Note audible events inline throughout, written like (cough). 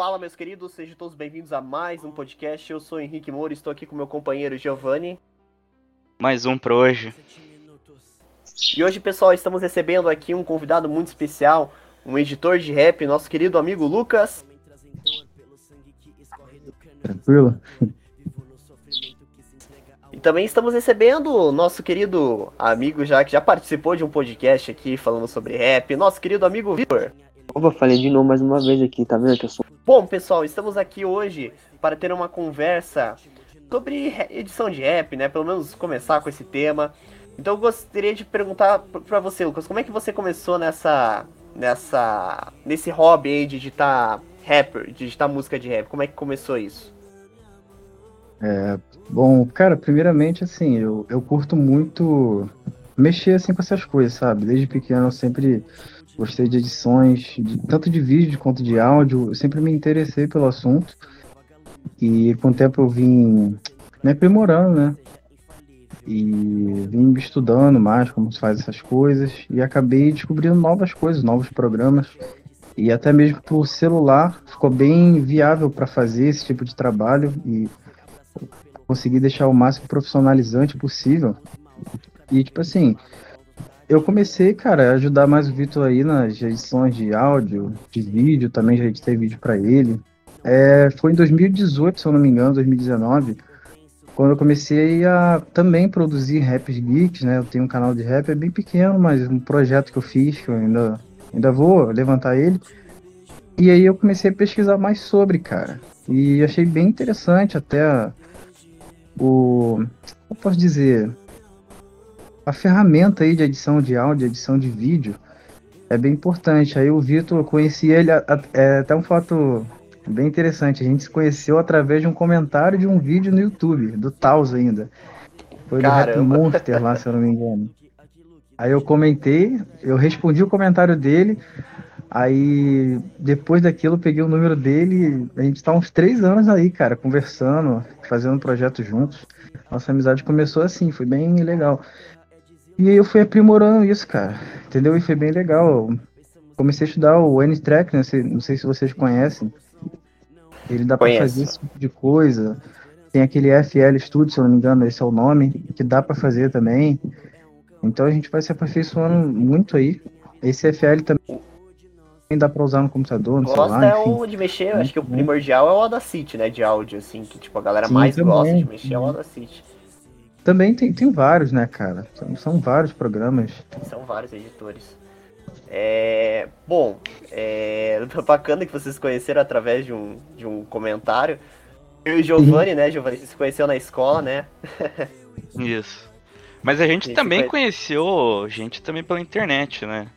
Fala, meus queridos, sejam todos bem-vindos a mais um podcast. Eu sou Henrique Moura, estou aqui com meu companheiro Giovanni. Mais um para hoje. E hoje, pessoal, estamos recebendo aqui um convidado muito especial, um editor de rap, nosso querido amigo Lucas. Tranquilo? E também estamos recebendo o nosso querido amigo já que já participou de um podcast aqui falando sobre rap, nosso querido amigo Vitor. Opa, falei de novo mais uma vez aqui, tá vendo que eu sou. Bom, pessoal, estamos aqui hoje para ter uma conversa sobre edição de rap, né? Pelo menos começar com esse tema. Então eu gostaria de perguntar para você, Lucas, como é que você começou nessa nessa nesse hobby aí de editar rapper, de editar música de rap? Como é que começou isso? É, bom, cara, primeiramente assim, eu, eu curto muito mexer assim com essas coisas, sabe? Desde pequeno eu sempre gostei de edições, de, tanto de vídeo quanto de áudio, eu sempre me interessei pelo assunto. E com o tempo eu vim me aprimorando, né? E vim estudando mais como se faz essas coisas e acabei descobrindo novas coisas, novos programas. E até mesmo por celular ficou bem viável para fazer esse tipo de trabalho e conseguir deixar o máximo profissionalizante possível. E tipo assim, eu comecei, cara, a ajudar mais o Vitor aí nas edições de áudio, de vídeo, também já editei vídeo para ele. É, foi em 2018, se eu não me engano, 2019, quando eu comecei a também produzir raps geeks, né? Eu tenho um canal de rap, é bem pequeno, mas um projeto que eu fiz, que eu ainda, ainda vou levantar ele. E aí eu comecei a pesquisar mais sobre, cara. E achei bem interessante até o. Como posso dizer? A ferramenta aí de edição de áudio, edição de vídeo, é bem importante. Aí o Vitor, eu conheci ele, é até um fato bem interessante. A gente se conheceu através de um comentário de um vídeo no YouTube, do Taos ainda. Foi Caramba. do Rap Monster lá, se eu não me engano. Aí eu comentei, eu respondi o comentário dele. Aí depois daquilo eu peguei o número dele. A gente tá uns três anos aí, cara, conversando, fazendo um projeto juntos. Nossa amizade começou assim, foi bem legal. E aí eu fui aprimorando isso, cara. Entendeu? E foi bem legal. Comecei a estudar o N-Track, né? Não sei, se vocês conhecem. Ele dá para fazer esse tipo de coisa. Tem aquele FL Studio, se eu não me engano, esse é o nome, que dá para fazer também. Então a gente vai se aperfeiçoando muito aí. Esse FL também dá para usar no computador, no Gosta celular, é o de mexer, acho que o bom. primordial é o Audacity, né, de áudio, assim, que tipo, a galera Sim, mais também. gosta de mexer é o Audacity. Também tem, tem vários, né, cara? São, são vários programas. São vários editores. É, bom, é (laughs) bacana que vocês se conheceram através de um, de um comentário. Eu e o Giovanni, né, Giovanni, você se conheceu na escola, né? (laughs) Isso. Mas a gente Esse também foi- conheceu gente também pela internet, né?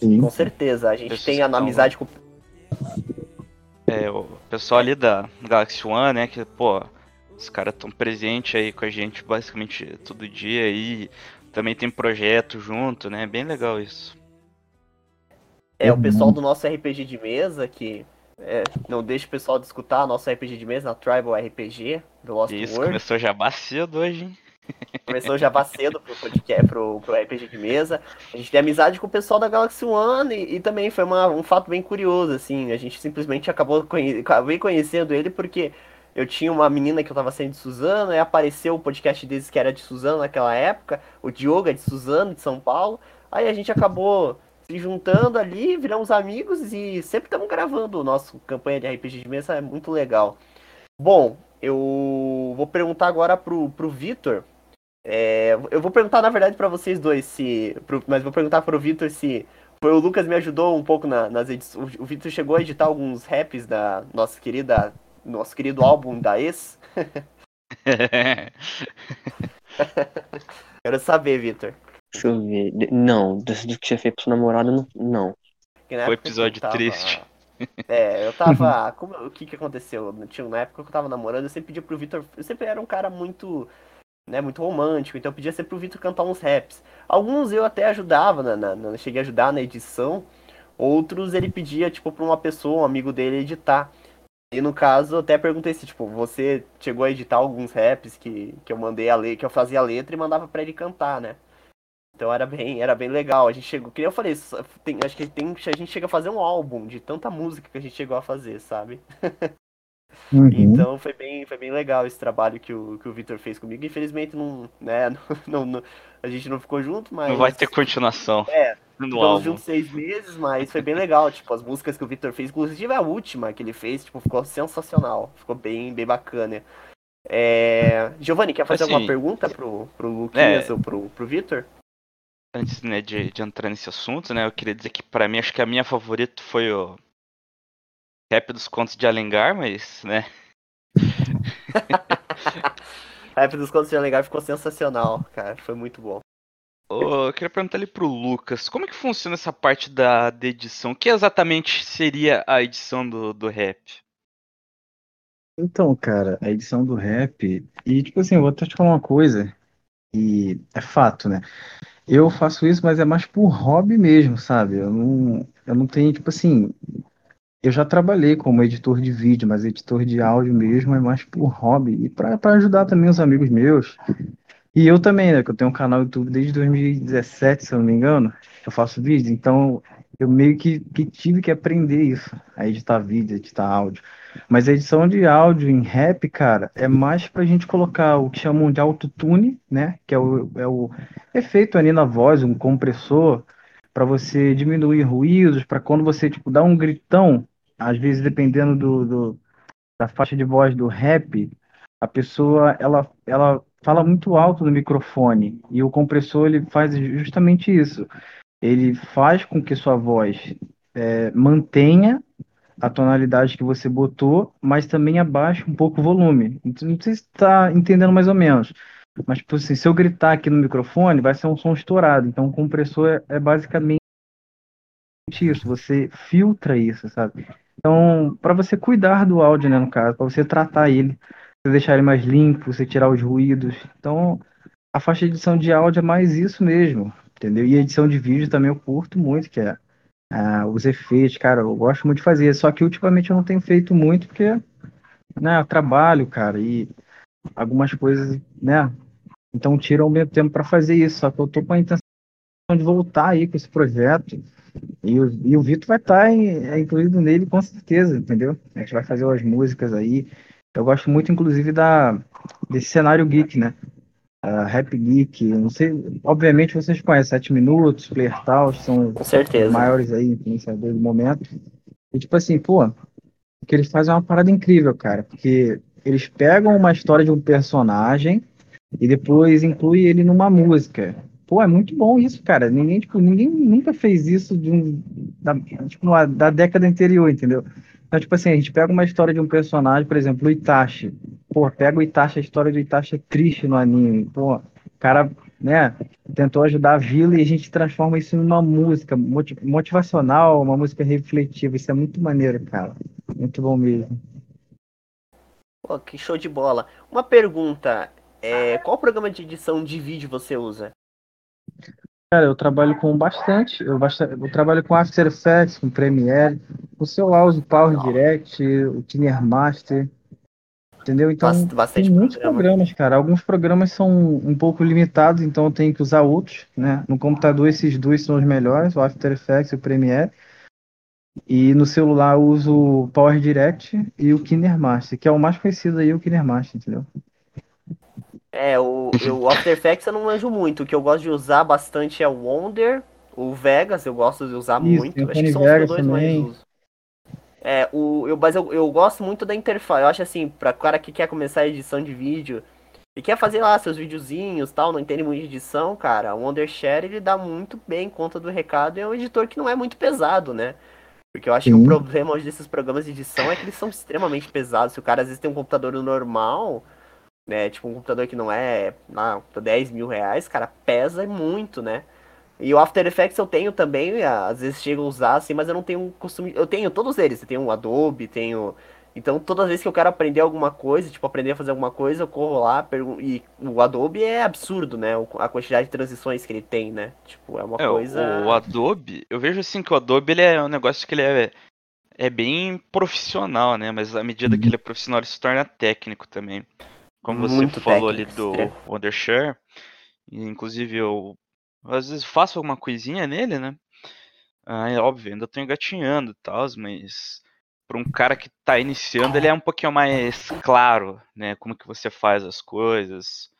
Sim. Com certeza, a gente Pessoas tem a amizade com É, o pessoal ali da Galaxy One, né? Que, pô, os caras estão presentes aí com a gente basicamente todo dia aí. Também tem projeto junto, né? Bem legal isso. é, o Uhum. pessoal do nosso RPG de mesa, que é, não deixa o pessoal de escutar nosso RPG de mesa na Tribal RPG do Lost Isso, World. começou já cedo hoje, hein? (laughs) Começou já cedo pro podcast, pro, pro RPG de mesa. A gente tem amizade com o pessoal da Galaxy One e, e também foi uma- um fato bem curioso, assim. A gente simplesmente acabou conhe, acabei conhecendo ele porque eu tinha uma menina que eu tava sendo de Suzano, e apareceu o podcast deles que era de Suzano naquela época, o Diogo é de Suzano, de São Paulo. Aí a gente acabou se juntando ali, viramos amigos e sempre estamos gravando o nosso campanha de RPG de mesa, é muito legal. Bom, eu vou perguntar agora pro, pro Vitor. É, eu vou perguntar, na verdade, pra vocês dois, se. pro- mas vou perguntar pro Vitor se. Foi o Lucas me ajudou um pouco na- nas edições. O Vitor chegou a editar alguns raps da nossa querida. Nosso querido álbum da ex. (laughs) Quero saber, Vitor. Deixa eu ver. Não, do que você fez pro seu namorado, não. Foi episódio tava- triste. É, eu tava. (laughs) como- o que que aconteceu? Tinha, na época que eu tava namorando, eu sempre pedia pro Vitor. Eu sempre era um cara muito. Né, muito romântico, então eu pedia sempre pro Vitor cantar uns raps. Alguns eu até ajudava, na, na- na- cheguei a ajudar na edição. Outros ele pedia, tipo, pra uma pessoa, um amigo dele, editar. E no caso, eu até perguntei se, tipo, você chegou a editar alguns raps que, que eu mandei a letra, que eu fazia a letra e mandava pra ele cantar, né? Então era bem, era bem legal. A gente chegou, que nem eu falei, tem, acho que tem, a gente chega a fazer um álbum de tanta música que a gente chegou a fazer, sabe? Uhum. (laughs) Então foi bem, foi bem legal esse trabalho que o, que o Victor fez comigo. Infelizmente não, né, (laughs) não, não- a gente não ficou junto, mas Não vai ter continuação É, no ficamos álbum. juntos seis meses, mas foi bem legal. Tipo, as músicas que o Victor fez, inclusive a última que ele fez, tipo, ficou sensacional. Ficou bem, bem bacana. É... Giovanni, quer fazer Assim, alguma pergunta pro, pro Luquinhas é. ou pro, pro Victor? Antes né, de, de entrar nesse assunto, né, eu queria dizer que pra mim acho que a minha favorita foi o Rap dos Contos de Alengar, mas, né, (laughs) Rap dos Contos de Alegar ficou sensacional, cara. Foi muito bom. Ô, eu queria perguntar ali pro Lucas, como é que funciona essa parte da, da edição? O que exatamente seria a edição do, do rap? Então, cara, a edição do rap. E, tipo assim, eu vou até te falar uma coisa. E é fato, né? Eu faço isso, mas é mais por hobby mesmo, sabe? Eu não, eu não tenho, tipo assim. Eu já trabalhei como editor de vídeo, mas editor de áudio mesmo é mais por hobby. E pra ajudar também os amigos meus. E eu também, né? Que eu tenho um canal no YouTube desde 2017, se eu não me engano. Eu faço vídeo, então eu meio que, que tive que aprender isso, a editar vídeo, editar áudio. Mas a edição de áudio em rap, cara, é mais pra gente colocar o que chamam de autotune, né? Que é o, é o efeito ali na voz, um compressor, pra você diminuir ruídos, pra quando você, tipo, dá um gritão, às vezes dependendo do, do- da faixa de voz do rap, a pessoa, ela, ela fala muito alto no microfone, e o compressor, ele faz justamente isso. Ele faz com que sua voz eh, mantenha a tonalidade que você botou, mas também abaixa um pouco o volume. Não sei se está entendendo mais ou menos. Mas, tipo assim, se eu gritar aqui no microfone, vai ser um som estourado. Então, o compressor é, é basicamente isso. Você filtra isso, sabe? Então, para você cuidar do áudio, né, no caso, para você tratar ele, você deixar ele mais limpo, você tirar os ruídos. Então, a faixa de edição de áudio é mais isso mesmo, entendeu? E a edição de vídeo também eu curto muito, que é ah, os efeitos, cara, eu gosto muito de fazer. Só que ultimamente eu não tenho feito muito porque, né, eu trabalho, cara, e algumas coisas, né, então tiram o meu tempo para fazer isso. Só que eu tô com a intenção de voltar aí com esse projeto. E o, e o Vitor vai estar incluído nele com certeza, entendeu? A gente vai fazer umas músicas aí. Eu gosto muito, inclusive, da, desse cenário geek, né? Ah, Rap Geek, não sei, obviamente vocês conhecem 7 Minutos, Player Tal, são os maiores aí, influenciadores do momento. E tipo assim, pô, o que eles fazem é uma parada incrível, cara, porque eles pegam uma história de um personagem e depois incluem ele numa música. Pô, é muito bom isso, cara. Ninguém, tipo, ninguém nunca fez isso de um, da, tipo, da década anterior, entendeu? Então, tipo assim, a gente pega uma história de um personagem, por exemplo, o Itachi. Pô, pega o Itachi, a história do Itachi é triste no anime. Pô, o cara, né, tentou ajudar a vila e a gente transforma isso numa música moti- motivacional, uma música refletiva. Isso é muito maneiro, cara. Muito bom mesmo. Pô, que show de bola. Uma pergunta. É, qual programa de edição de vídeo você usa? Cara, eu trabalho com bastante. Eu, basta- eu trabalho com After Effects, com Premiere, o seu House Power Direct, o Killer Master. Entendeu? Então, Bast- bastante tem muitos programa. programas, cara. Alguns programas são um pouco limitados, então eu tenho que usar outros, né? No computador, esses dois são os melhores, o After Effects e o Premiere. E no celular eu uso o Power Direct e o KineMaster, que é o mais conhecido aí, o KineMaster, entendeu? É, o, o (laughs) After Effects eu não manjo muito. O que eu gosto de usar bastante é o Wonder, o Vegas, eu gosto de usar Isso, muito. Acho que são os que Vegas dois mais também. uso. É, o, eu, mas eu, eu gosto muito da interface. Eu acho assim, pra cara que quer começar a edição de vídeo e quer fazer lá seus videozinhos tal, não entende muito de edição, cara, o Wondershare ele dá muito bem conta do recado e é um editor que não é muito pesado, né? Porque eu acho que Sim. o problema hoje desses programas de edição é que eles são extremamente pesados. Se o cara às vezes tem um computador normal, né? Tipo um computador que não é ah, 10 mil reais, cara, pesa muito, né? E o After Effects eu tenho também, às vezes chego a usar assim, mas eu não tenho um costume. Eu tenho todos eles, eu tenho o Adobe, tenho. Então todas as vezes que eu quero aprender alguma coisa, tipo, aprender a fazer alguma coisa, eu corro lá, pergun- e o Adobe é absurdo, né? A quantidade de transições que ele tem, né? Tipo, é uma É, coisa. o Adobe, eu vejo assim que o Adobe ele é um negócio que ele é, é bem profissional, né? Mas à medida que ele é profissional, ele se torna técnico também. Como você Muito falou ali do extremo. Wondershare, e inclusive eu às vezes faço alguma coisinha nele, né? Ah, é óbvio, ainda tô engatinhando e tal, mas para um cara que tá iniciando, ele é um pouquinho mais claro, né? Como que você faz as coisas,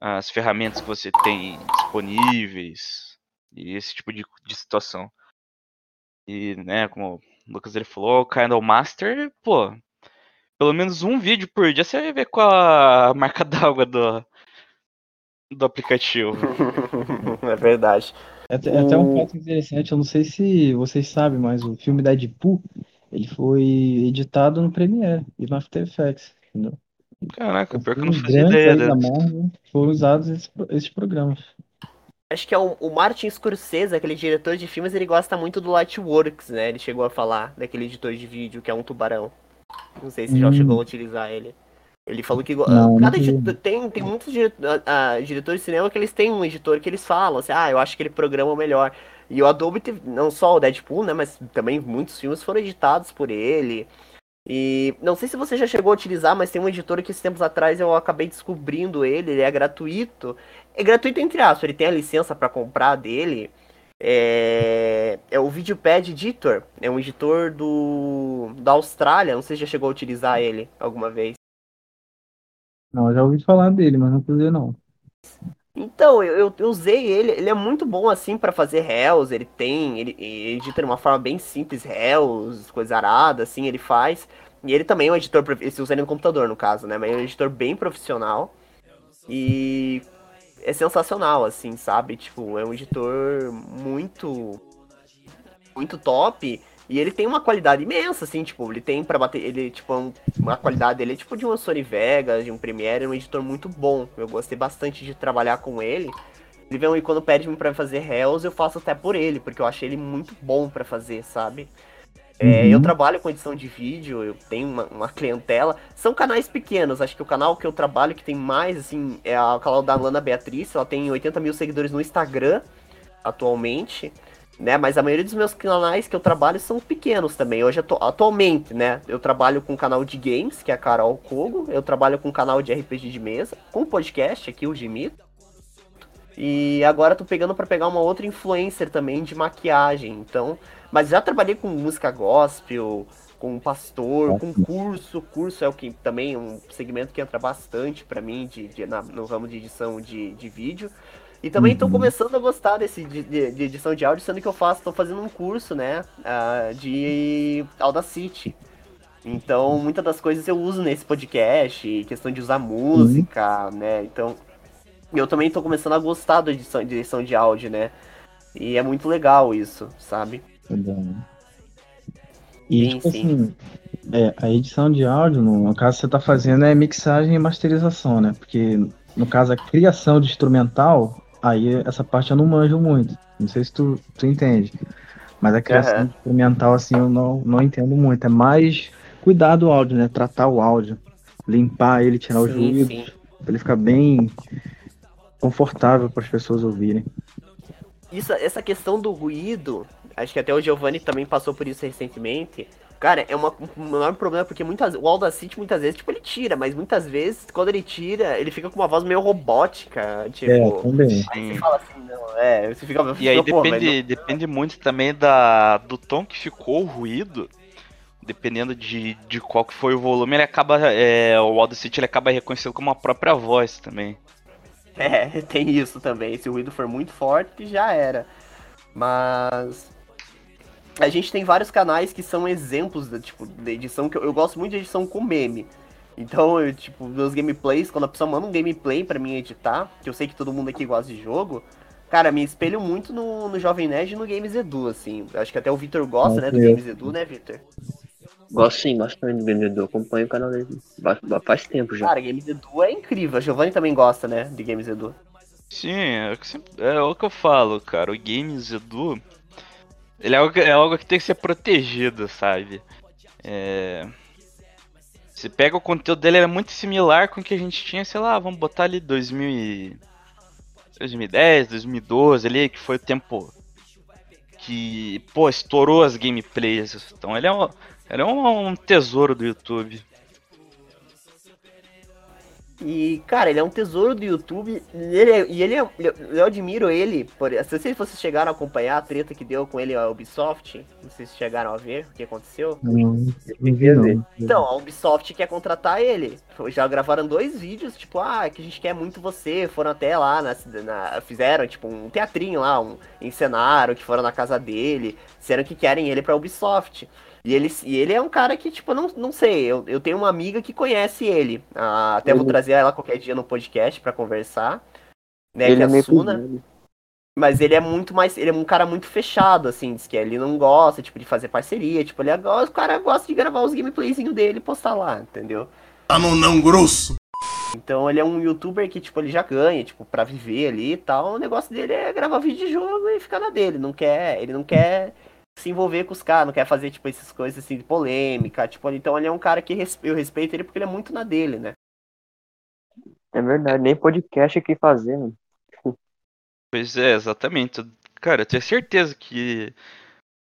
as ferramentas que você tem disponíveis e esse tipo de, de situação. E, né, como o Lucas ele falou, o Kindle Master, pô, pelo menos um vídeo por dia você vai ver com a (laughs) marca d'água do, do aplicativo. (laughs) é verdade. É até, é até um fato interessante, eu não sei se vocês sabem, mas o filme da Deadpool, ele foi editado no Premiere e no After Effects, entendeu? Caraca, pior que eu não fazia ideia da. Marvel foram usados esses, esses programas. Acho que é o, o Martin Scorsese, aquele diretor de filmes, ele gosta muito do Lightworks, né? Ele chegou a falar daquele editor de vídeo que é um tubarão. Não sei se já Hum. chegou a utilizar ele. Ele falou que. go- Não, cada não tem, tem muitos dire- ah, ah, diretores de cinema que eles têm um editor que eles falam assim, ah, eu acho que ele programa melhor. E o Adobe teve, não só o Deadpool, né? Mas também muitos filmes foram editados por ele. E não sei se você já chegou a utilizar, mas tem um editor que esses tempos atrás eu acabei descobrindo ele, ele é gratuito. É gratuito entre aspas, ele tem a licença para comprar dele. É, é o Videopad Editor, é um editor do da Austrália, não sei se já chegou a utilizar ele alguma vez. Não, eu já ouvi falar dele, mas não usei não. Então, eu, eu- usei ele, ele é muito bom assim pra fazer réus, ele tem, ele, ele edita de uma forma bem simples, réus, coisa arada, assim, ele faz. E ele também é um editor, esse usa ele no computador, no caso, né? Mas é um editor bem profissional. E é sensacional, assim, sabe? Tipo, é um editor muito muito top e ele tem uma qualidade imensa, assim, tipo, ele tem pra bater, ele, tipo, é um- uma qualidade dele é tipo de uma Sony Vegas, de um Premiere, é um editor muito bom. Eu gostei bastante de trabalhar com ele. Inclusive, quando pede pra fazer Hells, eu faço até por ele, porque eu achei ele muito bom pra fazer, sabe? É, Uhum. eu trabalho com edição de vídeo, eu tenho uma, uma clientela. São canais pequenos, acho que o canal que eu trabalho que tem mais, assim, é o canal da Lana Beatriz. Ela tem 80 mil seguidores no Instagram atualmente, né? Mas a maioria dos meus canais que eu trabalho são pequenos também. Hoje, atu- atualmente, né? Eu trabalho com um canal de games, que é a Carol Kogo. Eu trabalho com um canal de RPG de mesa, com podcast aqui, o Gimito. E agora tô pegando pra pegar uma outra influencer também de maquiagem. Então, mas já trabalhei com música gospel, com pastor, com curso. Curso é o que também é um segmento que entra bastante pra mim de, de- na- no ramo de edição de, de vídeo. E também tô Uhum. começando a gostar desse de, de- edição de áudio, sendo que eu faço, tô fazendo um curso, né, ah, de Audacity. Então, muitas das coisas eu uso nesse podcast, questão de usar música, né? Então, eu também tô começando a gostar da edição, de edição de áudio, né? E é muito legal isso, sabe? E, Sim, tipo sim. assim, é, a edição de áudio, no, no caso, você tá fazendo é mixagem e masterização, né? Porque, no caso, a criação de instrumental, aí essa parte eu não manjo muito. Não sei se tu, tu entende. Mas a criação de instrumental, assim, eu não, não entendo muito. É mais cuidar do áudio, né? Tratar o áudio. Limpar ele, tirar os Sim, ruídos. sim. Pra ele ficar bem confortável para as pessoas ouvirem. Isso, essa questão do ruído, acho que até o Giovanni também passou por isso recentemente. Cara, é uma, um enorme problema, porque muitas, o Audacity muitas vezes, tipo, ele tira, mas muitas vezes, quando ele tira, ele fica com uma voz meio robótica, tipo... É, também. Aí você fala assim, não, é, você fica... E aí (laughs) pô, mas depende, depende muito também da, do tom que ficou o ruído. Dependendo de, de qual que foi o volume, ele acaba. É, o Audacity ele acaba reconhecendo como a própria voz também. É, (laughs) tem isso também. Se o ruído for muito forte, já era. Mas a gente tem vários canais que são exemplos da, tipo, de edição que eu, eu gosto muito de edição com meme. Então, eu, tipo, meus gameplays, quando a pessoa manda um gameplay pra mim editar, que eu sei que todo mundo aqui gosta de jogo, cara, me espelho muito no, no Jovem Nerd e no Games Edu, assim. Acho que até o Vitor gosta, né, do eu. Games Edu, né, Vitor? Gosto sim, bastante do vendedor. Acompanho o canal dele faz tempo já. Cara, Games Edu é incrível. A Giovanni também gosta, né, de Games Edu. Sim, é, o que é o que eu falo, cara. O Games Edu. Ele é algo, que- é algo que tem que ser protegido, sabe? É. Você pega o conteúdo dele, ele é muito similar com o que a gente tinha, sei lá, vamos botar ali 2000 e... 2010, 2012 ali, que foi o tempo que, pô, estourou as gameplays. Então ele é um, ele é um tesouro do YouTube. E, cara, ele é um tesouro do YouTube. E ele, é- e ele é, eu admiro ele. Por, não sei se vocês chegaram a acompanhar a treta que deu com ele a Ubisoft. Não sei se chegaram a ver o que aconteceu. Não, não vi não. Então, a Ubisoft quer contratar ele. Já gravaram dois vídeos, tipo, ah, que a gente quer muito você. Foram até lá, na, na- fizeram, tipo, um teatrinho lá, um, encenaram, que foram na casa dele. Disseram que querem ele pra Ubisoft. E ele, e ele é um cara que, tipo, não, não sei, eu, eu tenho uma amiga que conhece ele. Ah, até vou Ele- trazer ela qualquer dia no podcast pra conversar. Né, Ele que é a Suna. pesado. Mas ele é muito mais. Ele é um cara muito fechado, assim. Diz que ele não gosta, tipo, de fazer parceria. Tipo, ele é, o cara gosta de gravar os gameplayzinhos dele e postar lá, entendeu? Tá no não grosso. Então ele é um youtuber que, tipo, ele já ganha, tipo, pra viver ali e tal. O negócio dele é gravar vídeo de jogo e ficar na dele. Não quer. Ele não quer se envolver com os caras, não quer fazer, tipo, essas coisas assim de polêmica. Tipo, então ele é um cara que eu respeito ele porque ele é muito na dele, né? É verdade, nem podcast aqui fazer, mano. Pois é, exatamente. Cara, eu tenho certeza que.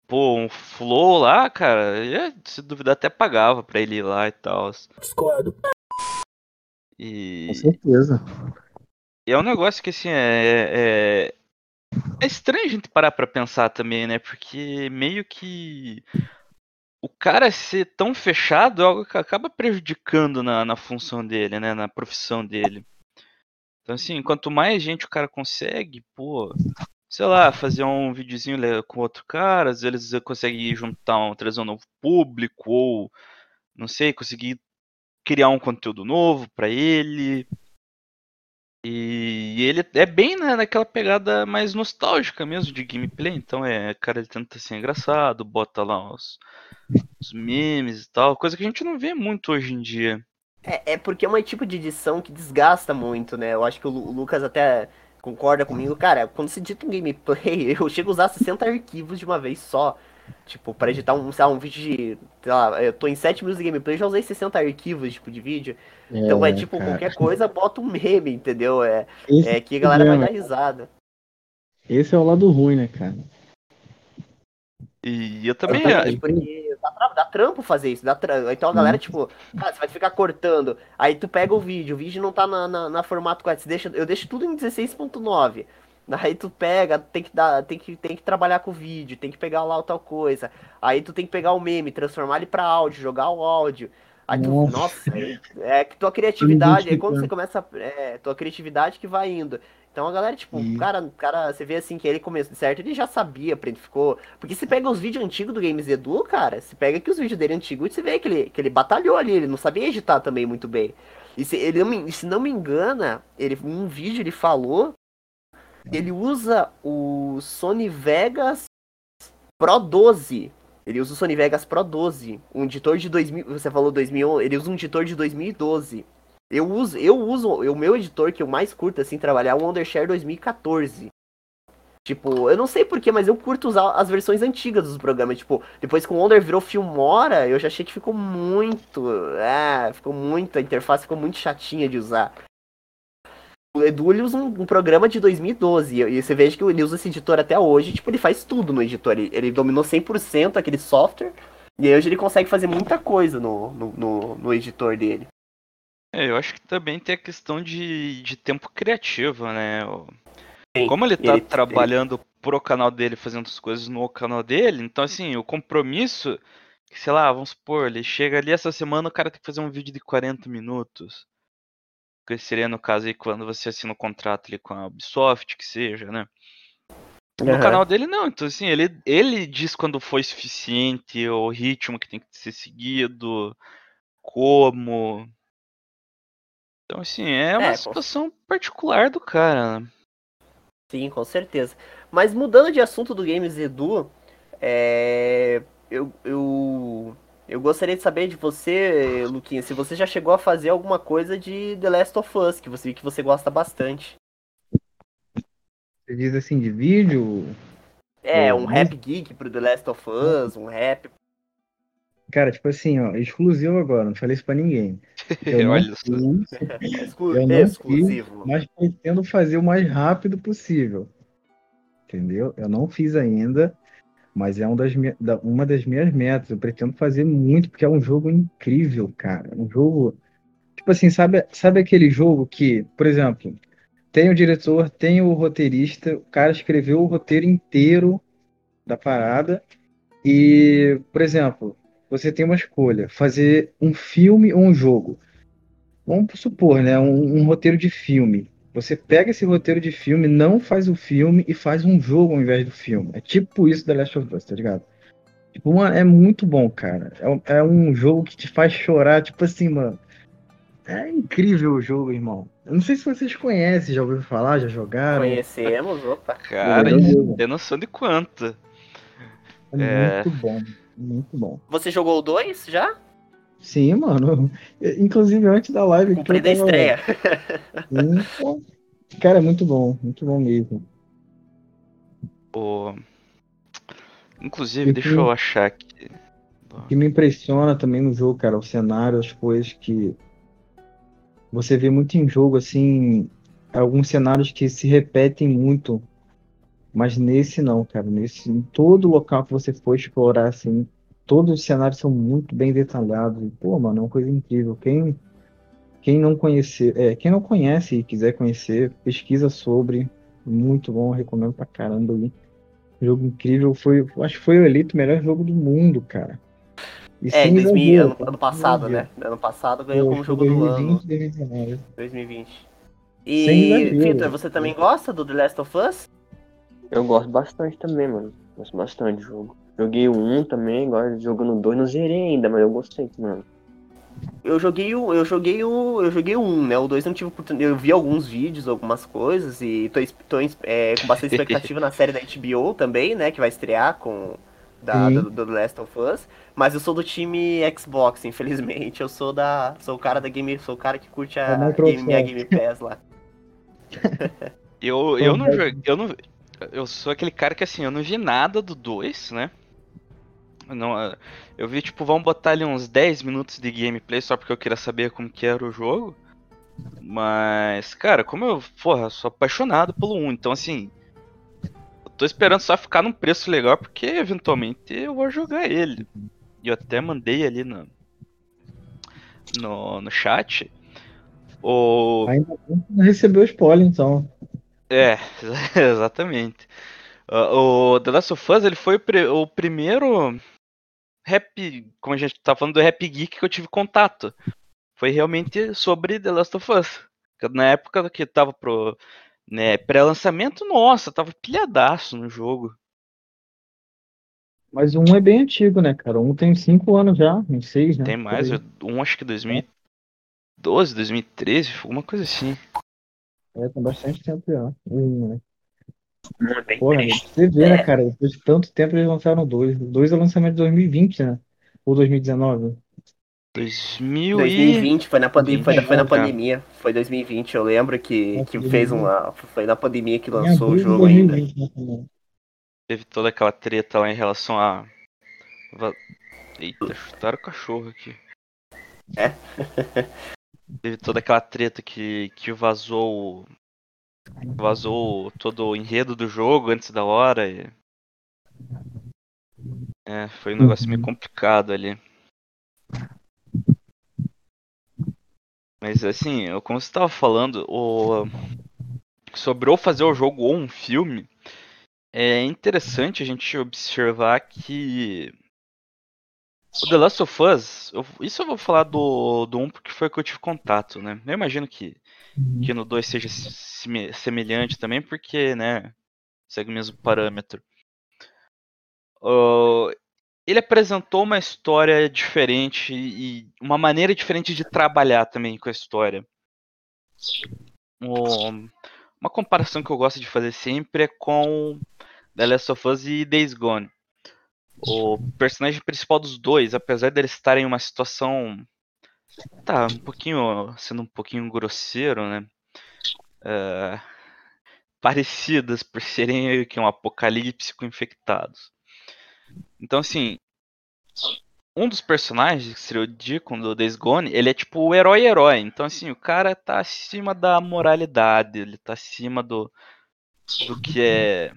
Pô, um flow lá, cara, ia, se duvidar até pagava pra ele ir lá e tal. Discordo. E, Com certeza. e é um negócio que assim, é, é. É estranho a gente parar pra pensar também, né? Porque meio que. O cara ser tão fechado é algo que acaba prejudicando na, na função dele, né? Na profissão dele. Então, assim, quanto mais gente o cara consegue, pô, sei lá, fazer um videozinho com outro cara, às vezes ele consegue juntar um, trazer um novo público, ou, não sei, conseguir criar um conteúdo novo pra ele. E ele é bem na, naquela pegada mais nostálgica mesmo de gameplay, então é, cara, ele tenta ser engraçado, bota lá os, os memes e tal, coisa que a gente não vê muito hoje em dia. É, é porque é um tipo de edição que desgasta muito, né? Eu acho que o o Lucas até concorda comigo. Cara, quando se edita um gameplay, (laughs) eu chego a usar 60 arquivos de uma vez só. Tipo, pra editar um, sei lá, um vídeo de. Sei lá, eu tô em 7 minutos de gameplay, já usei 60 arquivos, tipo, de vídeo. Então é tipo, cara. qualquer coisa, bota um meme, entendeu? É, Esse é que a galera vai problema. dar risada. Esse é o lado ruim, né, cara? E eu também. Exatamente, porque dá, dá trampo fazer isso. Dá tra- Então a galera, tipo, cara, você vai ficar cortando. Aí tu pega o vídeo, o vídeo não tá na, na, na formato 4. Você deixa, eu deixo tudo em 16.9. Aí tu pega, tem que, dar, tem, que, tem que trabalhar com o vídeo, tem que pegar lá o tal coisa. Aí tu tem que pegar o meme, transformar ele pra áudio, jogar o áudio. Aí tu, Nossa. nossa, é que tua criatividade, aí quando identificando. você começa, é, tua criatividade que vai indo. Então a galera, tipo, Sim. cara, cara, você vê assim que ele começou, certo? Ele já sabia, ele ficou. Porque se pega os vídeos antigos do Games Edu, cara, se pega que os vídeos dele antigos, você vê que ele, que ele batalhou ali, ele não sabia editar também muito bem. E se, ele, não me- se não me engana, ele, um vídeo ele falou, ele usa o Sony Vegas Pro 12. Ele usa o Sony Vegas Pro 12, um editor de 2000, você falou 2011, ele usa um editor de 2012. Eu uso, eu uso, o meu editor que eu mais curto assim trabalhar é o Wondershare 2014. Tipo, eu não sei porquê, mas eu curto usar as versões antigas dos programas. Tipo, depois que o Wonder virou Filmora, eu já achei que ficou muito. É, ficou muito. A interface ficou muito chatinha de usar. O Edu ele usa um, um programa de 2012. E você veja que ele usa esse editor até hoje. Tipo, ele faz tudo no editor. Ele, ele dominou 100% aquele software. E aí hoje ele consegue fazer muita coisa no, no, no, no editor dele. É, eu acho que também tem a questão de, de tempo criativo, né? Sim, Como ele tá ele- trabalhando pro canal dele, fazendo as coisas no canal dele, então assim, o compromisso, sei lá, vamos supor, ele chega ali essa semana, o cara tem que fazer um vídeo de 40 minutos. Que seria no caso aí quando você assina o contrato ali com a Ubisoft, que seja, né? No Aham. canal dele não, então assim, ele, ele diz quando foi suficiente, o ritmo que tem que ser seguido, como. Então assim, é uma É, com- situação particular do cara, né? Sim, com certeza. Mas mudando de assunto do Games Edu, é, eu, eu, eu gostaria de saber de você, Luquinha, se você já chegou a fazer alguma coisa de The Last of Us, que você que você gosta bastante. Você diz assim, de vídeo? É, Uhum. um rap geek pro The Last of Us, um rap. Cara, tipo assim, ó, exclusivo agora, não falei isso pra ninguém. (laughs) Eu não Olha só. fiz, exclu- Eu não exclusivo. mas pretendo fazer o mais rápido possível. Entendeu? Eu não fiz ainda, mas é um das uma das minhas metas. Eu pretendo fazer muito, porque é um jogo incrível, cara. Um jogo, Tipo assim, sabe, sabe aquele jogo que, por exemplo, tem o diretor, tem o roteirista, o cara escreveu o roteiro inteiro da parada e, por exemplo, você tem uma escolha, fazer um filme ou um jogo. Vamos supor, né, um, um roteiro de filme. Você pega esse roteiro de filme, não faz o filme e faz um jogo ao invés do filme. É tipo isso da Last of Us, tá ligado? Tipo, mano, é muito bom, cara. É, um- é um jogo que te faz chorar, tipo assim, mano. É incrível o jogo, irmão. Eu não sei se vocês conhecem, já ouviram falar, já jogaram. Conhecemos, opa. Cara, Eu- tem noção de quanto. É É. muito bom, muito bom. Você jogou o 2 já? Sim, mano. Inclusive, antes da live. Comprei eu da tava- estreia. Sim. Cara, é muito bom, muito bom mesmo. O... Inclusive, E deixa tem- eu achar aqui. O que me impressiona também no jogo, cara, o cenário, as coisas que você vê muito em jogo, assim, alguns cenários que se repetem muito, mas nesse não, cara. Nesse, em todo local que você for explorar, assim, todos os cenários são muito bem detalhados. E, pô, mano, é uma coisa incrível. Quem, quem não conhecer, é, quem não conhece e quiser conhecer, pesquisa sobre. Muito bom, recomendo pra caramba aí. Jogo incrível, foi, acho que foi eleito o melhor jogo do mundo, cara. E É, sem 2000, exagero, ano, ano passado, né? Ano passado ganhou Pô, como jogo do ano. 2020, 2019. 2020. Sem E. Victor, você também gosta do The Last of Us? Eu gosto bastante também, mano. Gosto bastante do jogo. Joguei o 1 também, agora jogando o 2, não zerei ainda, mas eu gostei, mano. Eu joguei o. Eu joguei o. Eu joguei o 1, né? O 2 não tive oportunidade. Eu vi alguns vídeos, algumas coisas, e tô, tô é, com bastante expectativa (laughs) na série da HBO também, né? Que vai estrear com. Da, do, do The Last of Us. Mas eu sou do time Xbox, (laughs) infelizmente. Eu sou da. Sou o cara da Game. Sou o cara que curte a Microsoft. game, minha Game Pass lá. (laughs) Eu, eu não joguei. Eu, não, eu sou aquele cara que assim, eu não vi nada do 2, né? Eu Não, eh, eu vi, tipo, vamos botar ali uns 10 minutos de gameplay só porque eu queria saber como que era o jogo. Mas, cara, como eu, porra, sou apaixonado pelo 1, então assim. Eu tô esperando só ficar num preço legal, porque eventualmente eu vou jogar ele. E eu até mandei ali no. No, no chat. O. Ainda não recebeu spoiler, então. É, (laughs) exatamente. Ah, o The Last of Us, ele foi o primeiro rap, como a gente tá falando do Rap Geek que eu tive contato. Foi realmente sobre The Last of Us. Na época que tava pro né, pré-lançamento, nossa, tava pilhadaço no jogo. Mas 1 é bem antigo, né, cara? 1 tem 5 anos já, uns 6, né? Tem mais, um acho que 2012, 2013, alguma coisa assim. É, tem bastante tempo já. 1, né? É bem Porra, triste. você vê, né, É. cara? Depois de tanto tempo eles lançaram o 2. O 2 é o lançamento de 2020, né? Ou 2019. 2000 e... 2020 foi na, pandemia, foi, na- foi na 2020, pandemia. Foi 2020, eu lembro que, que fez 2020. uma. Foi na pandemia que lançou o jogo ainda. 2020, né. Teve toda aquela treta lá em relação a. Eita, chutaram o cachorro aqui. É? (laughs) Teve toda aquela treta que, que vazou. Vazou todo o enredo do jogo antes da hora. E... É, foi um negócio meio Uhum. complicado ali. Mas assim, como você estava falando, o... sobre ou fazer o jogo ou um filme, é interessante a gente observar que o The Last of Us, eu- isso eu vou falar do, do 1 porque foi o que eu tive contato, né? Eu imagino que, Uhum. que no 2 seja semelhante também, porque, né, segue o mesmo parâmetro. Ahn, ele apresentou uma história diferente e uma maneira diferente de trabalhar também com a história. O- uma comparação que eu gosto de fazer sempre é com The Last of Us e Days Gone. O personagem principal dos dois, apesar deles estarem em uma situação. Tá, um pouquinho. sendo um pouquinho grosseiro, né? É, parecidas por serem que um apocalipse com infectados. Então, assim. Um dos personagens, que seria o Deacon do Days Gone, ele é tipo o herói-herói. Então, assim, o cara tá acima da moralidade, ele tá acima do, do que é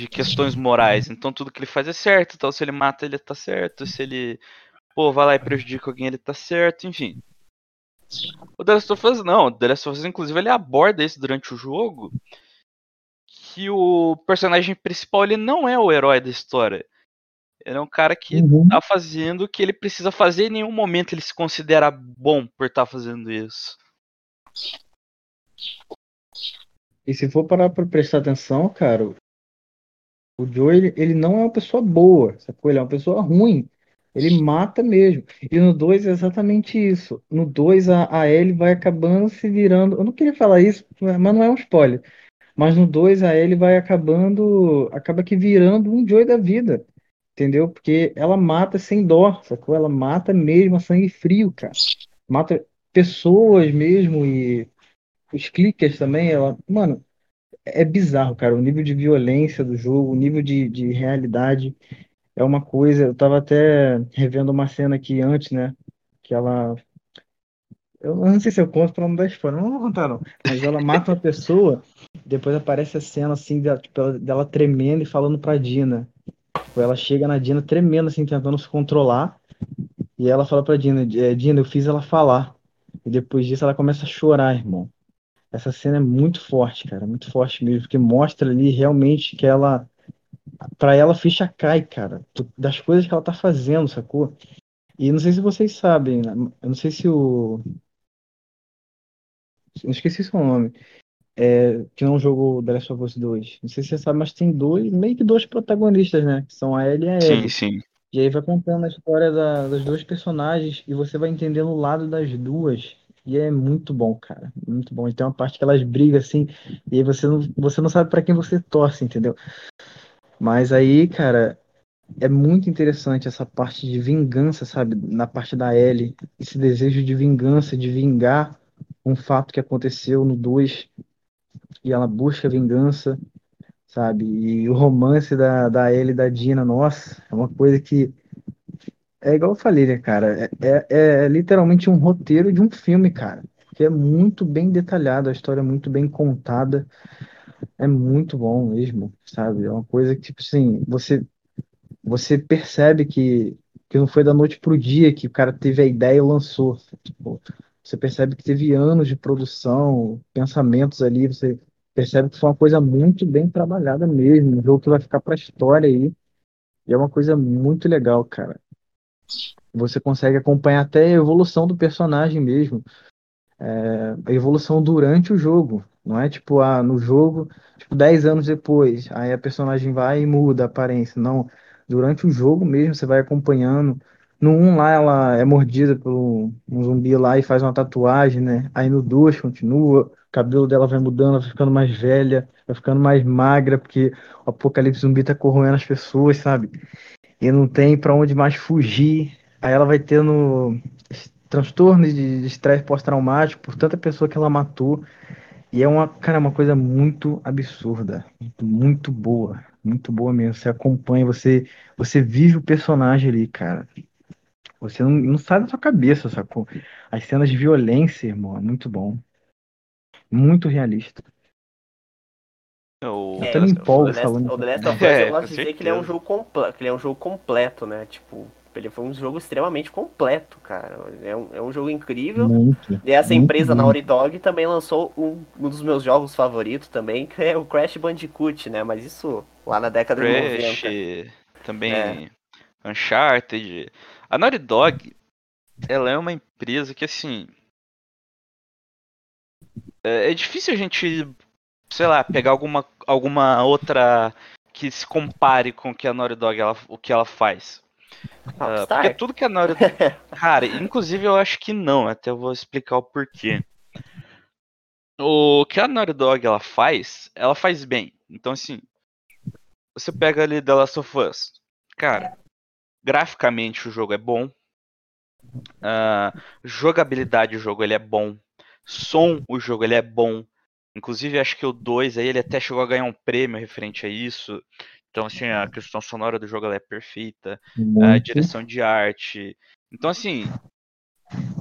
de questões morais. Então tudo que ele faz é certo. Então se ele mata, ele tá certo. Se ele, pô, vai lá e prejudica alguém, ele tá certo. Enfim. O The Last of Us não, o The Last of Us inclusive ele aborda isso durante o jogo, que o personagem principal ele não é o herói da história. Ele é um cara que Uhum. tá fazendo o que ele precisa fazer e em nenhum momento ele se considera bom por estar fazendo isso. E se for parar pra prestar atenção, cara, o Joe, ele, ele não é uma pessoa boa, sacou? Ele é uma pessoa ruim. Ele mata mesmo. E no 2 é exatamente isso. No 2 a, a Ellie vai acabando se virando. Eu não queria falar isso, mas não é um spoiler. Mas no 2 a Ellie vai acabando. Acaba que virando um Joey da vida. Entendeu? Porque ela mata sem dó, sacou? Ela mata mesmo a sangue frio, cara. Mata pessoas mesmo e os clickers também. Ela, mano, é bizarro, cara. O nível de violência do jogo, o nível de, de realidade é uma coisa. Eu tava até revendo uma cena aqui antes, né? Que ela. Eu não sei se eu conto pra não dar spoiler, não vou contar não. Mas ela mata uma pessoa, depois aparece a cena assim dela, tipo, ela- dela tremendo e falando pra Dina. Tipo, ela chega na Dina tremendo, assim, tentando se controlar. E ela fala pra Dina, "É, Dina, eu fiz ela falar. E depois disso ela começa a chorar, irmão. Essa cena é muito forte, cara, muito forte mesmo, porque mostra ali realmente que ela, pra ela a ficha cai, cara, das coisas que ela tá fazendo, sacou? E não sei se vocês sabem, né? eu não sei se o, eu esqueci seu nome, é, que não jogou The Last of Us 2. Não sei se você sabe, mas tem dois, meio que dois protagonistas, né? Que são a Ellie e a Sim, Ellie. sim. E aí vai contando a história da- das duas personagens e você vai entendendo o lado das duas. E é muito bom, cara. Muito bom. E tem uma parte que elas brigam assim, e aí você não, você não sabe pra quem você torce, entendeu? Mas aí, cara, é muito interessante essa parte de vingança, sabe? Na parte da Ellie. Esse desejo de vingança, de vingar um fato que aconteceu no 2. E ela busca vingança, sabe? E o romance da, da Ellie e da Dina, nossa, é uma coisa que é igual eu falei, né, cara? É, é, é literalmente um roteiro de um filme, cara. Que é muito bem detalhado, a história é muito bem contada. É muito bom mesmo, sabe? É uma coisa que, tipo assim, você, você percebe que, que não foi da noite pro dia que o cara teve a ideia e lançou. Tipo, você percebe que teve anos de produção, pensamentos ali, você percebe que foi uma coisa muito bem trabalhada mesmo, um jogo que vai ficar pra história aí. E é uma coisa muito legal, cara. Você consegue acompanhar até a evolução do personagem mesmo, é, a evolução durante o jogo. Não é tipo, ah, no jogo, tipo, 10 anos depois, aí a personagem vai e muda a aparência. Não, durante o jogo mesmo você vai acompanhando. No 1 lá ela é mordida por um um zumbi lá e faz uma tatuagem, né? Aí no 2 continua, o cabelo dela vai mudando, vai ficando mais velha, vai ficando mais magra, porque o apocalipse zumbi tá corroendo as pessoas, sabe? E não tem pra onde mais fugir. Aí ela vai tendo transtorno de estresse pós-traumático por tanta pessoa que ela matou. E é uma, cara, uma coisa muito absurda, muito boa, muito boa mesmo. Você acompanha, você, você vive o personagem ali, cara. Você não, não sai da sua cabeça, sacou? As cenas de violência, irmão, é muito bom. Muito realista. O... Eu até me empolgo falando o The Last of Us, (laughs) É, eu gosto com de dizer que ele é um jogo que ele é um jogo completo, né? Tipo, ele foi um jogo extremamente completo, cara. É um, é um jogo incrível. Muito. E essa muito empresa, bom. Naughty Dog, também lançou um, um dos meus jogos favoritos também, que é o Crash Bandicoot, né? Mas isso lá na década de Crash, 90. também É. Uncharted. A Naughty Dog, ela é uma empresa que, assim... É, é difícil a gente, sei lá, pegar alguma, alguma outra que se compare com o que a Naughty Dog, ela, o que ela faz. Rockstar. porque tudo que a Naughty Cara, inclusive eu acho que não, até eu vou explicar o porquê. O que a Naughty Dog ela faz, ela faz bem. Então assim, você pega ali The Last of Us. Cara, graficamente o jogo é bom. Ah, jogabilidade o jogo ele é bom. Som o jogo ele é bom. Inclusive acho que o 2 aí ele até chegou a ganhar um prêmio referente a isso. Então assim, a questão sonora do jogo é perfeita a Muito. direção de arte. Então, assim,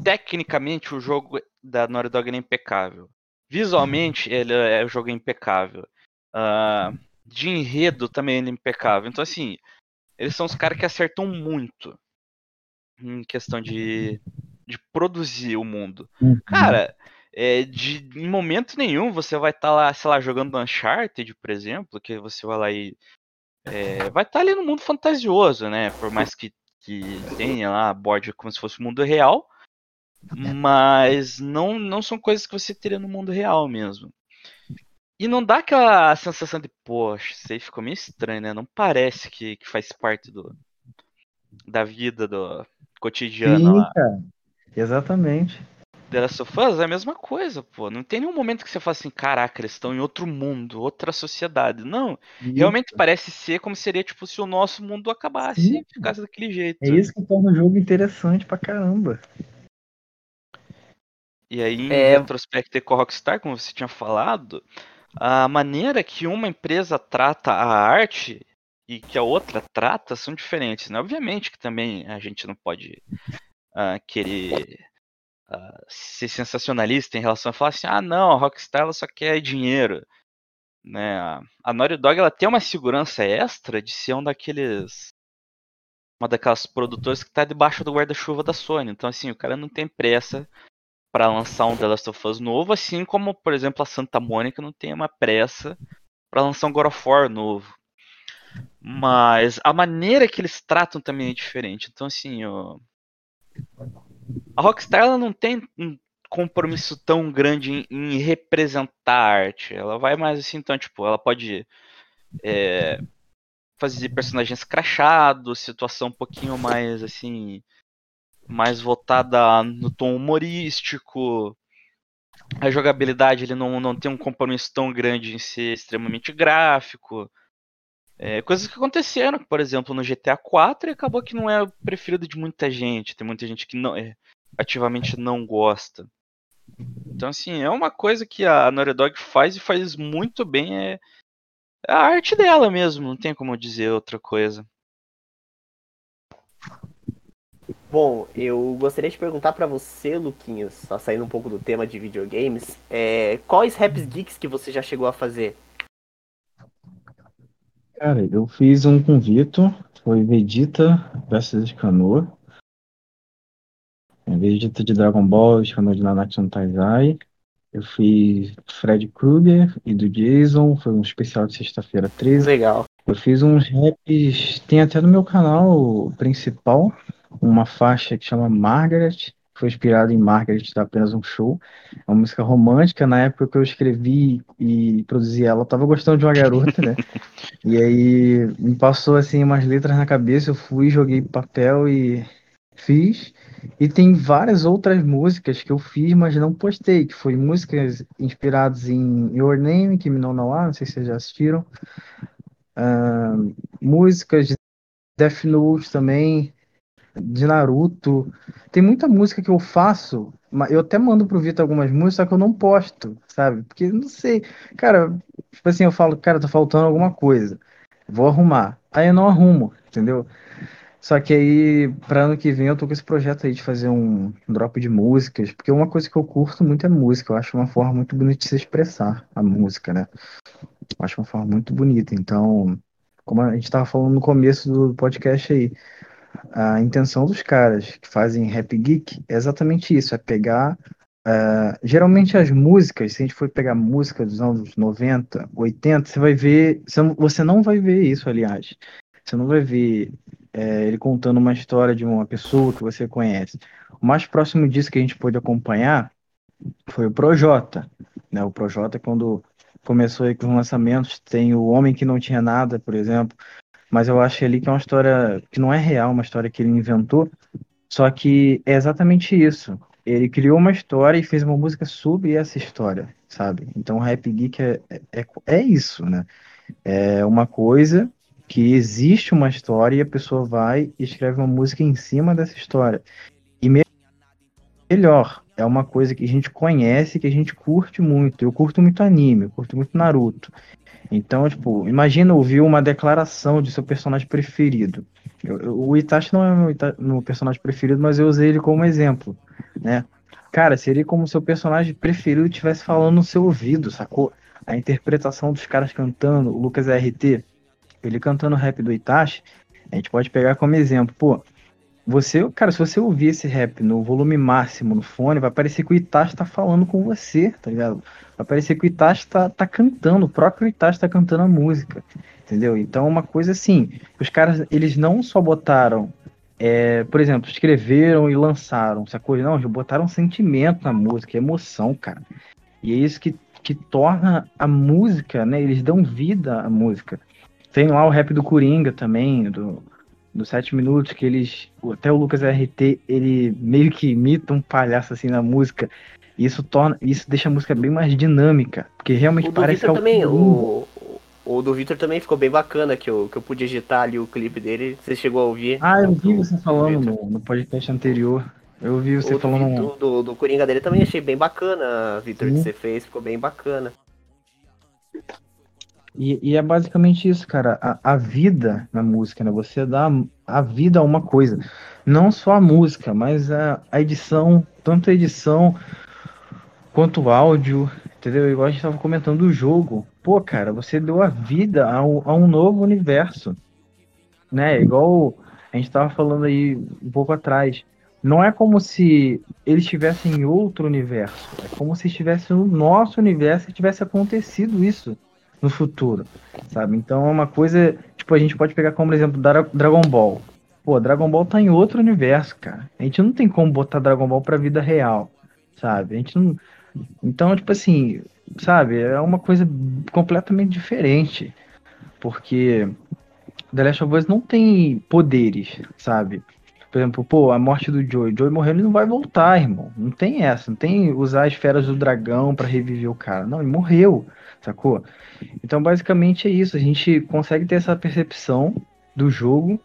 tecnicamente o jogo da Naughty Dog é impecável. Visualmente, ele é, o jogo é impecável. Ah, de enredo também ele é impecável. Então, assim, eles são os caras que acertam muito em questão de, de produzir o mundo. Uhum. Cara, é, de, em momento nenhum você vai estar lá, sei lá, jogando Uncharted, por exemplo, que você vai lá e. é, vai estar ali no mundo fantasioso, né? Por mais que, que tenha lá board como se fosse o mundo real. Mas não, não são coisas que você teria no mundo real mesmo. E não dá aquela sensação de, poxa, isso aí ficou meio estranho, né? Não parece que, que faz parte do, da vida do cotidiano Sim, lá. cara. Exatamente. The Last of Us é a mesma coisa, pô. Não tem nenhum momento que você fala assim, caraca, eles estão em outro mundo, outra sociedade. Não, realmente parece ser como seria, tipo, se o nosso mundo acabasse Sim. e ficasse daquele jeito. É isso que torna o jogo interessante pra caramba. E aí, em É. retrospecto com a Rockstar, como você tinha falado, a maneira que uma empresa trata a arte e que a outra trata são diferentes, né? Obviamente que também a gente não pode ah, querer ah, ser sensacionalista em relação a falar assim, ah não, a Rockstar ela só quer dinheiro. Né? A- Naughty Dog ela tem uma segurança extra de ser um daqueles uma daquelas produtoras que está debaixo do guarda-chuva da Sony. Então assim, o cara não tem pressa para lançar um The Last of Us novo, assim como, por exemplo, a Santa Mônica não tem uma pressa para lançar um God of War novo. Mas a maneira que eles tratam também é diferente. Então, assim, ó, a Rockstar ela não tem um compromisso tão grande em, em representar a arte. Ela vai mais assim, então, tipo, ela pode é, fazer personagens crachados, situação um pouquinho mais assim, mais voltada no tom humorístico. A jogabilidade ele não, não tem um compromisso tão grande em ser extremamente gráfico. É, coisas que aconteceram, por exemplo, no GTA 4 e acabou que não é o preferido de muita gente. Tem muita gente que não é, ativamente não gosta. Então, assim, é uma coisa que a Naughty Dog faz e faz muito bem. É a arte dela mesmo, não tem como dizer outra coisa. Bom, eu gostaria de perguntar pra você, Luquinhos, só saindo um pouco do tema de videogames, é, quais raps geeks que você já chegou a fazer? Cara, eu fiz um com o Vitor, foi Vegeta versus Scanor. É, Vegeta de Dragon Ball, Scanor de Nanatsu no Taizai. Eu fiz Fred Krueger e do Jason, foi um especial de sexta-feira 13. Legal. Eu fiz uns raps, tem até no meu canal principal, uma faixa que chama Margaret, foi inspirada em Margaret da Apenas um Show. É uma música romântica, na época que eu escrevi e produzi ela, eu tava gostando de uma garota, né? (laughs) E aí me passou assim umas letras na cabeça, eu fui, joguei papel e fiz. E tem várias outras músicas que eu fiz, mas não postei, que foi músicas inspiradas em Your Name, que me não não há, não sei se vocês já assistiram. Ah, músicas de Death Note também, de Naruto. Tem muita música que eu faço, mas eu até mando pro Vitor algumas músicas, só que eu não posto, sabe? Porque não sei, cara, tipo assim, eu falo, cara, tá faltando alguma coisa. Vou arrumar. Aí eu não arrumo, entendeu? Só que aí, para ano que vem, eu tô com esse projeto aí de fazer um drop de músicas, porque uma coisa que eu curto muito é música. Eu acho uma forma muito bonita de se expressar a música, né? Eu acho uma forma muito bonita. Então, como a gente estava falando no começo do podcast aí, a intenção dos caras que fazem rap geek é exatamente isso: é pegar. ah, geralmente as músicas, se a gente for pegar música dos anos 90, 80, você vai ver. Você não, você não vai ver isso, aliás. Você não vai ver é, ele contando uma história de uma pessoa que você conhece. O mais próximo disso que a gente pôde acompanhar foi o Projota. Né? O Projota, quando começou aí com os lançamentos, tem o Homem que Não Tinha Nada, por exemplo. Mas eu acho ali que é uma história que não é real, uma história que ele inventou. Só que é exatamente isso. Ele criou uma história e fez uma música sobre essa história, sabe? Então o Rap Geek é, é, é isso, né? É uma coisa que existe uma história e a pessoa vai e escreve uma música em cima dessa história. E me- melhor, é uma coisa que a gente conhece, que a gente curte muito. Eu curto muito anime, eu curto muito Naruto. Então, tipo, imagina ouvir uma declaração de seu personagem preferido. Eu- eu- o Itachi não é meu, meu personagem preferido, mas eu usei ele como exemplo, né? Cara, seria como se seu personagem preferido estivesse falando no seu ouvido, sacou? A interpretação dos caras cantando, o Lucas RT, ele cantando o rap do Itachi, a gente pode pegar como exemplo, pô, você, cara, se você ouvir esse rap no volume máximo no fone, vai parecer que o Itachi tá falando com você, tá ligado? Vai parecer que o Itachi tá, tá cantando, o próprio Itachi tá cantando a música, entendeu? Então, uma coisa assim, os caras, eles não só botaram, é, por exemplo, escreveram e lançaram, sacou? Não, eles botaram sentimento na música, emoção, cara. E é isso que, que torna a música, né? Eles dão vida à música. Tem lá o rap do Coringa também, do, dos sete minutos, que eles. Até o Lucas RT, ele meio que imita um palhaço assim na música. E isso torna. Isso deixa a música bem mais dinâmica. Porque realmente O do parece que é também, o, o do Victor também ficou bem bacana, que eu, que eu pude editar ali o clipe dele. Você chegou a ouvir? Ah, eu vi Do- você falando no, no podcast anterior. Eu ouvi você O do, falando. do, do, do Coringa dele também achei bem bacana, Victor, que Sim. você fez, ficou bem bacana. E, e é basicamente isso, cara. A, a vida na música, né? Você dá a vida a uma coisa. Não só a música, mas a, a edição, tanto a edição quanto o áudio, entendeu? Igual a gente tava comentando do jogo. Pô, cara, você deu a vida a, a um novo universo. Né? Igual a gente tava falando aí um pouco atrás. Não é como se eles estivessem em outro universo. É como se estivesse no nosso universo e tivesse acontecido isso no futuro, sabe? Então é uma coisa, tipo, a gente pode pegar como exemplo Dra- Dragon Ball. Pô, Dragon Ball tá em outro universo, cara. A gente não tem como botar Dragon Ball pra vida real, sabe? A gente não. Então, tipo assim, sabe? É uma coisa completamente diferente. Porque The Last of Us não tem poderes, sabe? Por exemplo, pô, a morte do Joey. Joey morreu, ele não vai voltar, irmão. Não tem essa. Não tem usar as esferas do dragão pra reviver o cara. Não, ele morreu, sacou? Então, basicamente é isso. A gente consegue ter essa percepção do jogo,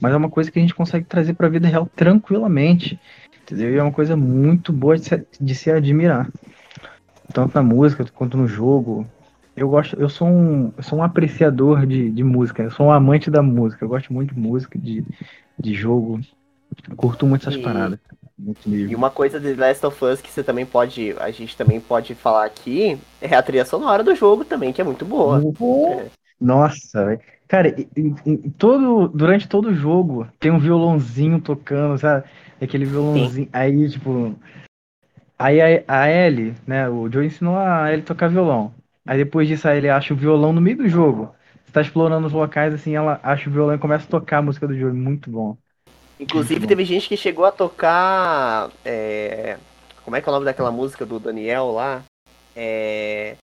mas é uma coisa que a gente consegue trazer pra vida real tranquilamente. Entendeu? E é uma coisa muito boa de se, de se admirar. Tanto na música quanto no jogo. Eu gosto, eu sou um, eu sou um apreciador de, de música, eu sou um amante da música, eu gosto muito de música, de, de jogo. Eu curto muito essas E- paradas. Muito E uma coisa de The Last of Us que você também pode, a gente também pode falar aqui, é a trilha sonora do jogo também, que é muito boa. Uhum. Nossa, velho. Cara, e- e- e todo, durante todo o jogo tem um violãozinho tocando, sabe? Aquele violãozinho. Aí, tipo. Aí a, a Ellie, né? O Joe ensinou a Ellie a tocar violão. Aí depois disso a Ellie acha o violão no meio do jogo. Você tá explorando os locais assim, ela acha o violão e começa a tocar a música do jogo. Muito bom. Inclusive teve gente que chegou a tocar. é, Como é que é o nome daquela música do Daniel lá? É.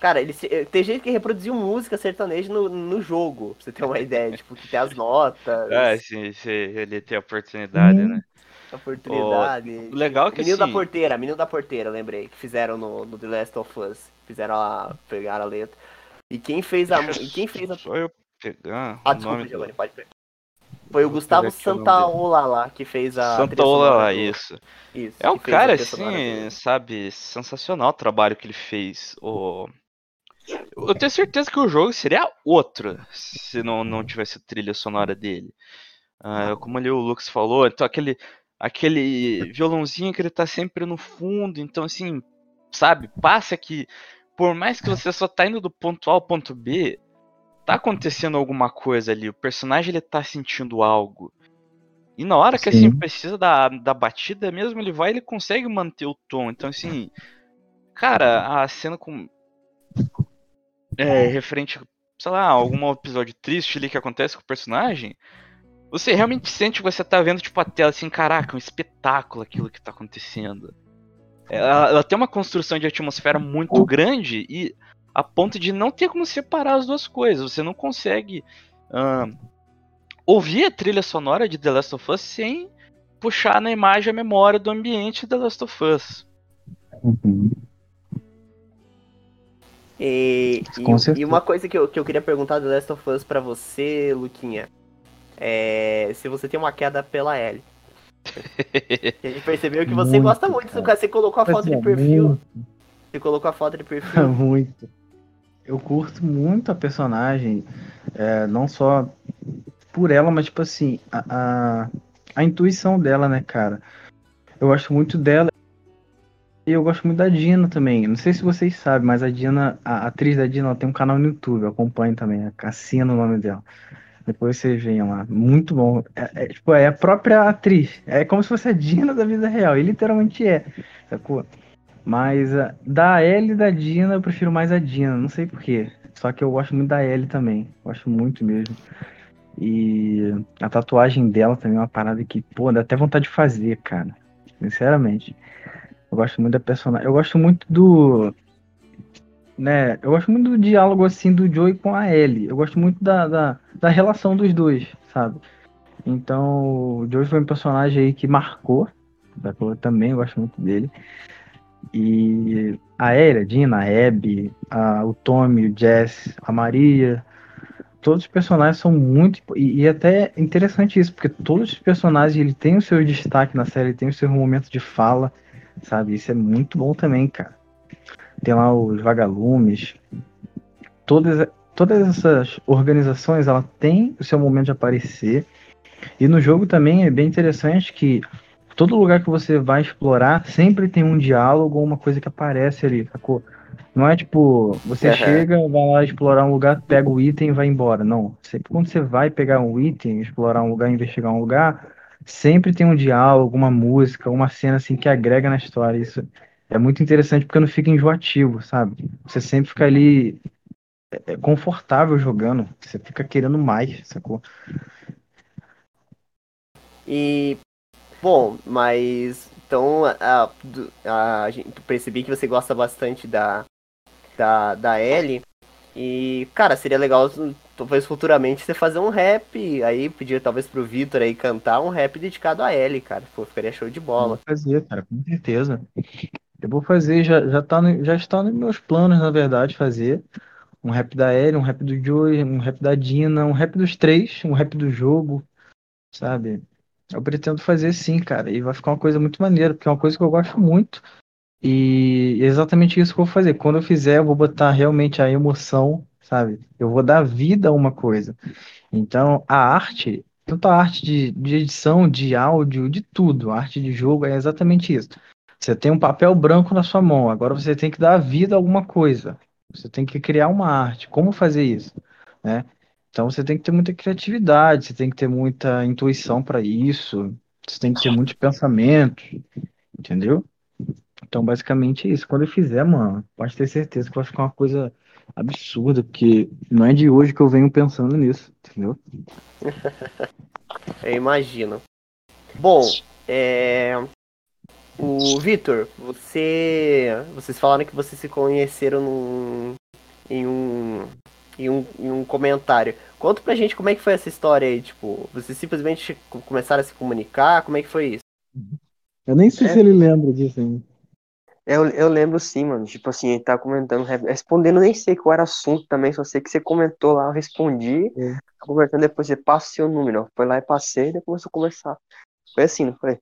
Cara, ele se- tem gente que reproduziu música sertaneja no, no jogo, pra você ter uma ideia, tipo, que tem as notas, É, sim, sim, ele tem a oportunidade, Hum. né? a oportunidade. O legal é que Menino da assim, Porteira, Menino da Porteira, lembrei, que fizeram no, no The Last of Us. Fizeram a. pegaram a letra. E quem fez a. E quem fez a. só eu pegar Ah, desculpa, nome Giovanni, do... pode pegar. Foi o Gustavo pegar aqui o nome Santaola lá que fez a. trilha Santaola sonora lá, do- isso. Isso, É um a cara, assim, sabe, sensacional o trabalho que ele fez. O... Eu tenho certeza que o jogo seria outro se não, não tivesse trilha sonora dele. Ah, como ali o Lux falou, então aquele, aquele violãozinho que ele tá sempre no fundo, então assim, sabe, passa que por mais que você só tá indo do ponto A ao ponto B, tá acontecendo alguma coisa ali, o personagem ele tá sentindo algo. E na hora que assim Sim. precisa da, da batida mesmo, ele vai e ele consegue manter o tom. Então assim, cara, a cena com é, referente, sei lá, algum episódio triste ali que acontece com o personagem, você realmente sente que você tá vendo tipo a tela assim, caraca, um espetáculo aquilo que tá acontecendo. Ela, ela tem uma construção de atmosfera muito grande e a ponto de não ter como separar as duas coisas. Você não consegue ahn, ouvir a trilha sonora de The Last of Us sem puxar na imagem a memória do ambiente de The Last of Us. Uhum. E, e- e uma coisa que eu, que eu queria perguntar do Last of Us pra você, Luquinha, é se você tem uma queda pela Ellie. (laughs) A gente percebeu que você Muito, gosta muito, cara. você colocou a foto de perfil. muito. Você colocou a foto de (laughs) perfil. Muito. Eu curto muito a personagem, é, não só por ela, mas tipo assim, a, a, a intuição dela, né, cara? Eu gosto muito dela e eu gosto muito da Dina também. Não sei se vocês sabem, mas a Dina, a atriz da Dina, ela tem um canal no YouTube, eu acompanho também, a Cassina é o nome dela. Depois vocês venham lá. Muito bom. É, é, tipo, é a própria atriz. É como se fosse a Dina da vida real. E literalmente é. Sacou? Mas uh, da Ellie e da Dina, eu prefiro mais a Dina. Não sei porquê. Só que eu gosto muito da Ellie também. Gosto muito mesmo. E a tatuagem dela também é uma parada que, pô, dá até vontade de fazer, cara. Sinceramente. Eu gosto muito da personagem. Eu gosto muito do. Né, eu gosto muito do diálogo assim do Joey com a Ellie. Eu gosto muito da, da, da relação dos dois, sabe? Então, o Joey foi um personagem aí que marcou. Eu também gosto muito dele. E a Ellie, a Dina, a Abby, a, o Tommy, o Jess, a Maria, todos os personagens são muito. E, e até interessante isso, porque todos os personagens ele tem o seu destaque na série, tem o seu momento de fala, sabe? Isso é muito bom também, cara. Tem lá os vagalumes. Todas, todas essas organizações, ela tem o seu momento de aparecer. E no jogo também é bem interessante que todo lugar que você vai explorar sempre tem um diálogo ou uma coisa que aparece ali, sacou? Não é tipo, você uhum. chega, vai lá explorar um lugar, pega o item e vai embora. Não. Sempre quando você vai pegar um item, explorar um lugar, investigar um lugar, sempre tem um diálogo, uma música, uma cena assim que agrega na história. Isso é muito interessante porque não fica enjoativo, sabe? Você sempre fica ali é, é confortável jogando, você fica querendo mais, sacou? E bom, mas então a, a, a, percebi que você gosta bastante da da, da Ellie. E, cara, seria legal talvez futuramente você fazer um rap, aí pedir talvez pro Vitor aí cantar um rap dedicado a Ellie, cara. Pô, ficaria show de bola. Vou fazer, cara, com certeza. Eu vou fazer, já, já, tá no, já está nos meus planos, na verdade, fazer um rap da Ellie, um rap do Joey, um rap da Dina, um rap dos três, um rap do jogo, sabe? Eu pretendo fazer sim, cara, e vai ficar uma coisa muito maneira, porque é uma coisa que eu gosto muito. E é exatamente isso que eu vou fazer. Quando eu fizer, eu vou botar realmente a emoção, sabe? Eu vou dar vida a uma coisa. Então, a arte, tanto a arte de, de edição, de áudio, de tudo, a arte de jogo é exatamente isso. Você tem um papel branco na sua mão, agora você tem que dar vida a alguma coisa. Você tem que criar uma arte. Como fazer isso? Né? Então você tem que ter muita criatividade, você tem que ter muita intuição para isso, você tem que ter muitos pensamentos, entendeu? Então, basicamente é isso. Quando eu fizer, mano, pode ter certeza que vai ficar uma coisa absurda, porque não é de hoje que eu venho pensando nisso, entendeu? (laughs) eu imagino. Bom, é... O Vitor, você. Vocês falaram que vocês se conheceram num... em, um... em um. em um comentário. Conta pra gente como é que foi essa história aí, tipo, vocês simplesmente começaram a se comunicar, como é que foi isso? Eu nem sei é... se ele lembra disso ainda. Eu, eu lembro sim, mano. Tipo assim, ele tá comentando, respondendo, nem sei qual era o assunto também, só sei que você comentou lá, eu respondi. É. Tá conversando, depois você passa seu número. Ó. Foi lá e passei, depois começou a conversar. Foi assim, não foi?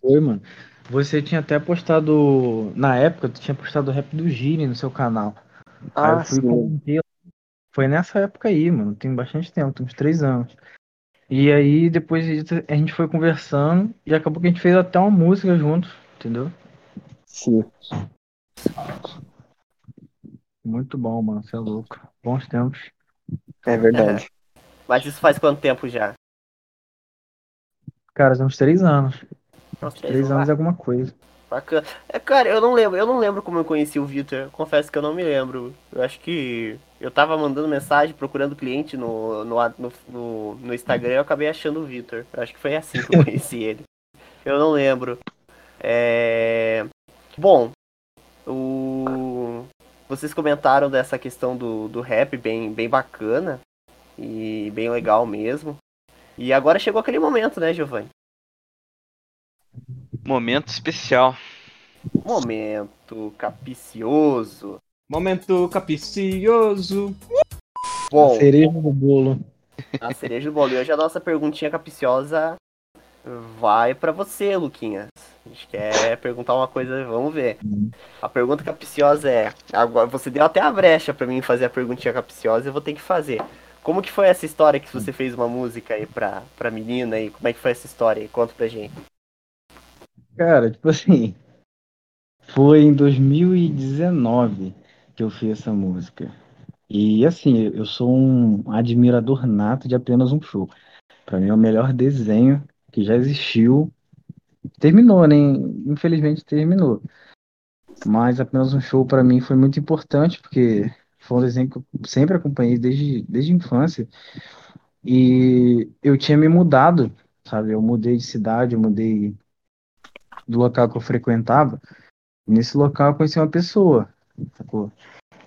Foi, mano. Você tinha até postado. Na época, tu tinha postado o rap do Gini no seu canal. Ah, aí eu fui sim. Foi nessa época aí, mano. Tem bastante tempo, tem uns três anos. E aí, depois a gente foi conversando e acabou que a gente fez até uma música junto, entendeu? Sim. Muito bom, mano. Você é louco. Bons tempos. É verdade. É. Mas isso faz quanto tempo já? Cara, uns três anos. Uns três, três anos é alguma coisa. Bacana. É, cara, eu não lembro, eu não lembro como eu conheci o Victor. Confesso que eu não me lembro. Eu acho que eu tava mandando mensagem, procurando cliente no, no, no, no Instagram e eu acabei achando o Victor. Acho que foi assim que eu conheci (laughs) ele. Eu não lembro. É... Bom, o... vocês comentaram dessa questão do, do rap bem, bem bacana e bem legal mesmo. E agora chegou aquele momento, né, Giovanni? Momento especial. Momento capicioso. Momento capicioso. Bom, a cereja do bolo. A cereja do bolo. E hoje a nossa perguntinha capiciosa vai para você, Luquinhas. A gente quer perguntar uma coisa, vamos ver. A pergunta capciosa é: agora você deu até a brecha para mim fazer a perguntinha capciosa, eu vou ter que fazer. Como que foi essa história que você fez uma música aí pra, pra menina aí? Como é que foi essa história aí? Conta pra gente. Cara, tipo assim, foi em 2019 que eu fiz essa música. E assim, eu sou um admirador nato de apenas um show. Para mim é o melhor desenho que já existiu. Terminou, né? Infelizmente terminou. Mas apenas um show para mim foi muito importante, porque foi um desenho que eu sempre acompanhei desde, desde a infância. E eu tinha me mudado, sabe? Eu mudei de cidade, eu mudei do local que eu frequentava. Nesse local eu conheci uma pessoa, sacou?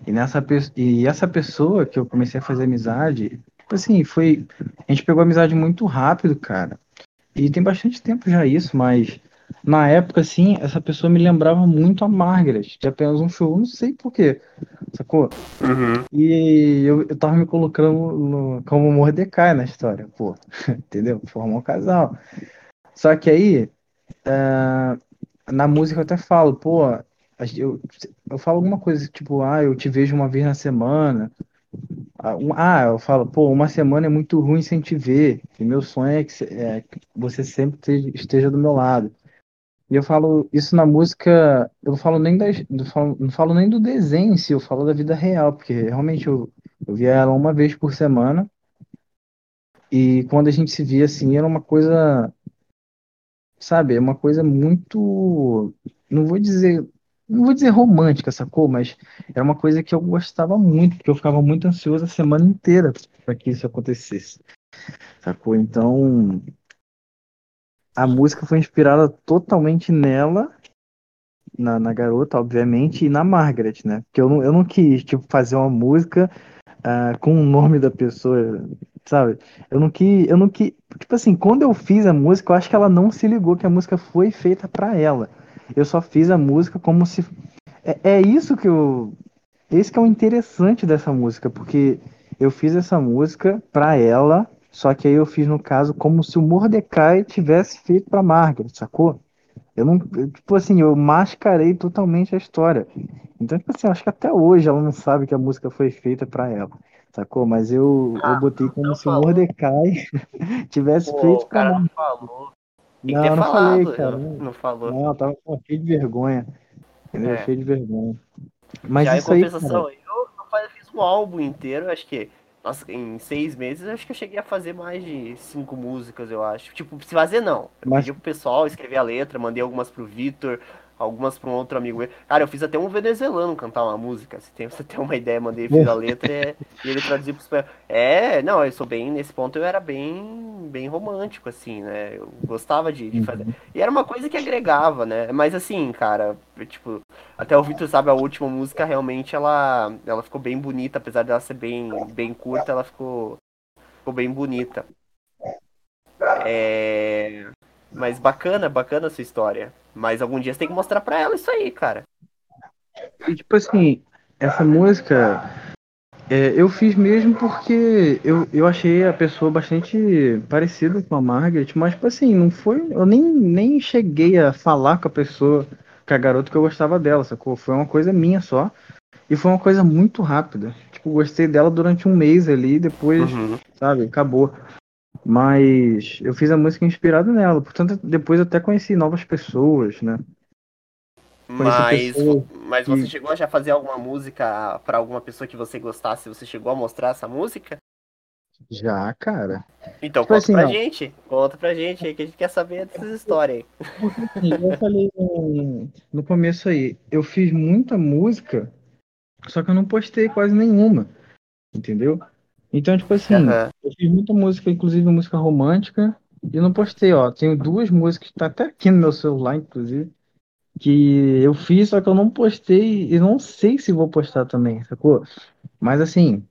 E, nessa, e essa pessoa que eu comecei a fazer amizade, tipo assim, foi. A gente pegou amizade muito rápido, cara. E tem bastante tempo já isso, mas na época, assim, essa pessoa me lembrava muito a Margaret, de apenas um show, não sei por quê, sacou? Uhum. E eu, eu tava me colocando no- como Mordecai na história, pô, (laughs) entendeu? Formar um casal. Só que aí, é, na música eu até falo, pô, eu, eu falo alguma coisa tipo, ah, eu te vejo uma vez na semana. Ah, ah, eu falo, pô, uma semana é muito ruim sem te ver. E meu sonho é que, é que você sempre esteja esteja do meu lado. E eu falo isso na música, eu não falo nem das, não falo, não falo nem do desenho em si, eu falo da vida real, porque realmente eu, eu via ela uma vez por semana. E quando a gente se via assim, era uma coisa, sabe, é uma coisa muito, não vou dizer, não vou dizer romântica, sacou? Mas era uma coisa que eu gostava muito, porque eu ficava muito ansioso a semana inteira para que isso acontecesse, sacou? Então, a música foi inspirada totalmente nela, na, na garota, obviamente, e na Margaret, né? Porque eu não, eu não quis, tipo, fazer uma música ah, com o nome da pessoa, sabe? Eu não quis, eu não quis, tipo assim, quando eu fiz a música, eu acho que ela não se ligou que a música foi feita pra ela. Eu só fiz a música como se é, é isso que eu esse que é o interessante dessa música, porque eu fiz essa música pra ela, só que aí eu fiz no caso como se o Mordecai tivesse feito pra Margaret, sacou? Eu não, tipo assim, eu mascarei totalmente a história. Então, tipo assim, acho que até hoje ela não sabe que a música foi feita pra ela, sacou? Mas eu, eu Ah, botei como se o. Mordecai (laughs) tivesse Pô, feito o cara não falou. Tem Não, eu não falei, falado. cara. Não, não falou. Não, eu tava cheio de vergonha. Entendeu? É. Cheio de vergonha. Mas Já em isso aí, compensação, cara, eu, eu fiz um álbum inteiro, acho que. Nossa, em seis meses, acho que eu cheguei a fazer mais de cinco músicas, eu acho. Tipo, se fazer não. Eu Mas- pedi pro pessoal escrever a letra, mandei algumas pro Vitor, algumas pra um outro amigo meu. Cara, eu fiz até um venezuelano cantar uma música. Se tem, (laughs) você tem uma ideia, mandei, fiz a letra e, e ele traduziu pro espanhol. É, não, eu sou bem, nesse ponto eu era bem, bem romântico, assim, né? Eu gostava de, de fazer. E era uma coisa que agregava, né? Mas assim, cara, tipo, até o Vitor sabe, a última música realmente ela, ela ficou bem bonita, apesar dela ser bem, bem curta, ela ficou, ficou bem bonita. É... Mas bacana, bacana a sua história. Mas algum dia você tem que mostrar pra ela isso aí, cara. E, tipo assim, essa música é, eu fiz mesmo porque eu, eu achei a pessoa bastante parecida com a Margaret, mas, tipo assim, não foi. Eu nem, nem cheguei a falar com a pessoa, com a garota que eu gostava dela, sacou? Foi uma coisa minha só. E foi uma coisa muito rápida. Tipo, gostei dela durante um mês ali, depois, sabe, acabou. Mas eu fiz a música inspirada nela, portanto, depois eu até conheci novas pessoas, né? Conheci Mas, pessoas mas você que- chegou a já fazer alguma música pra alguma pessoa que você gostasse? Você chegou a mostrar essa música? Já, cara. Então Tipo conta assim, pra ó. gente. Conta pra gente aí que a gente quer saber dessas histórias aí. Assim, eu falei no, no começo aí, eu fiz muita música, só que eu não postei quase nenhuma, entendeu? Então, tipo assim, Aham. eu fiz muita música, inclusive música romântica, e não postei, ó. Tenho duas músicas, tá até aqui no meu celular, inclusive, que eu fiz, só que eu não postei e não sei se vou postar também, sacou? Mas assim,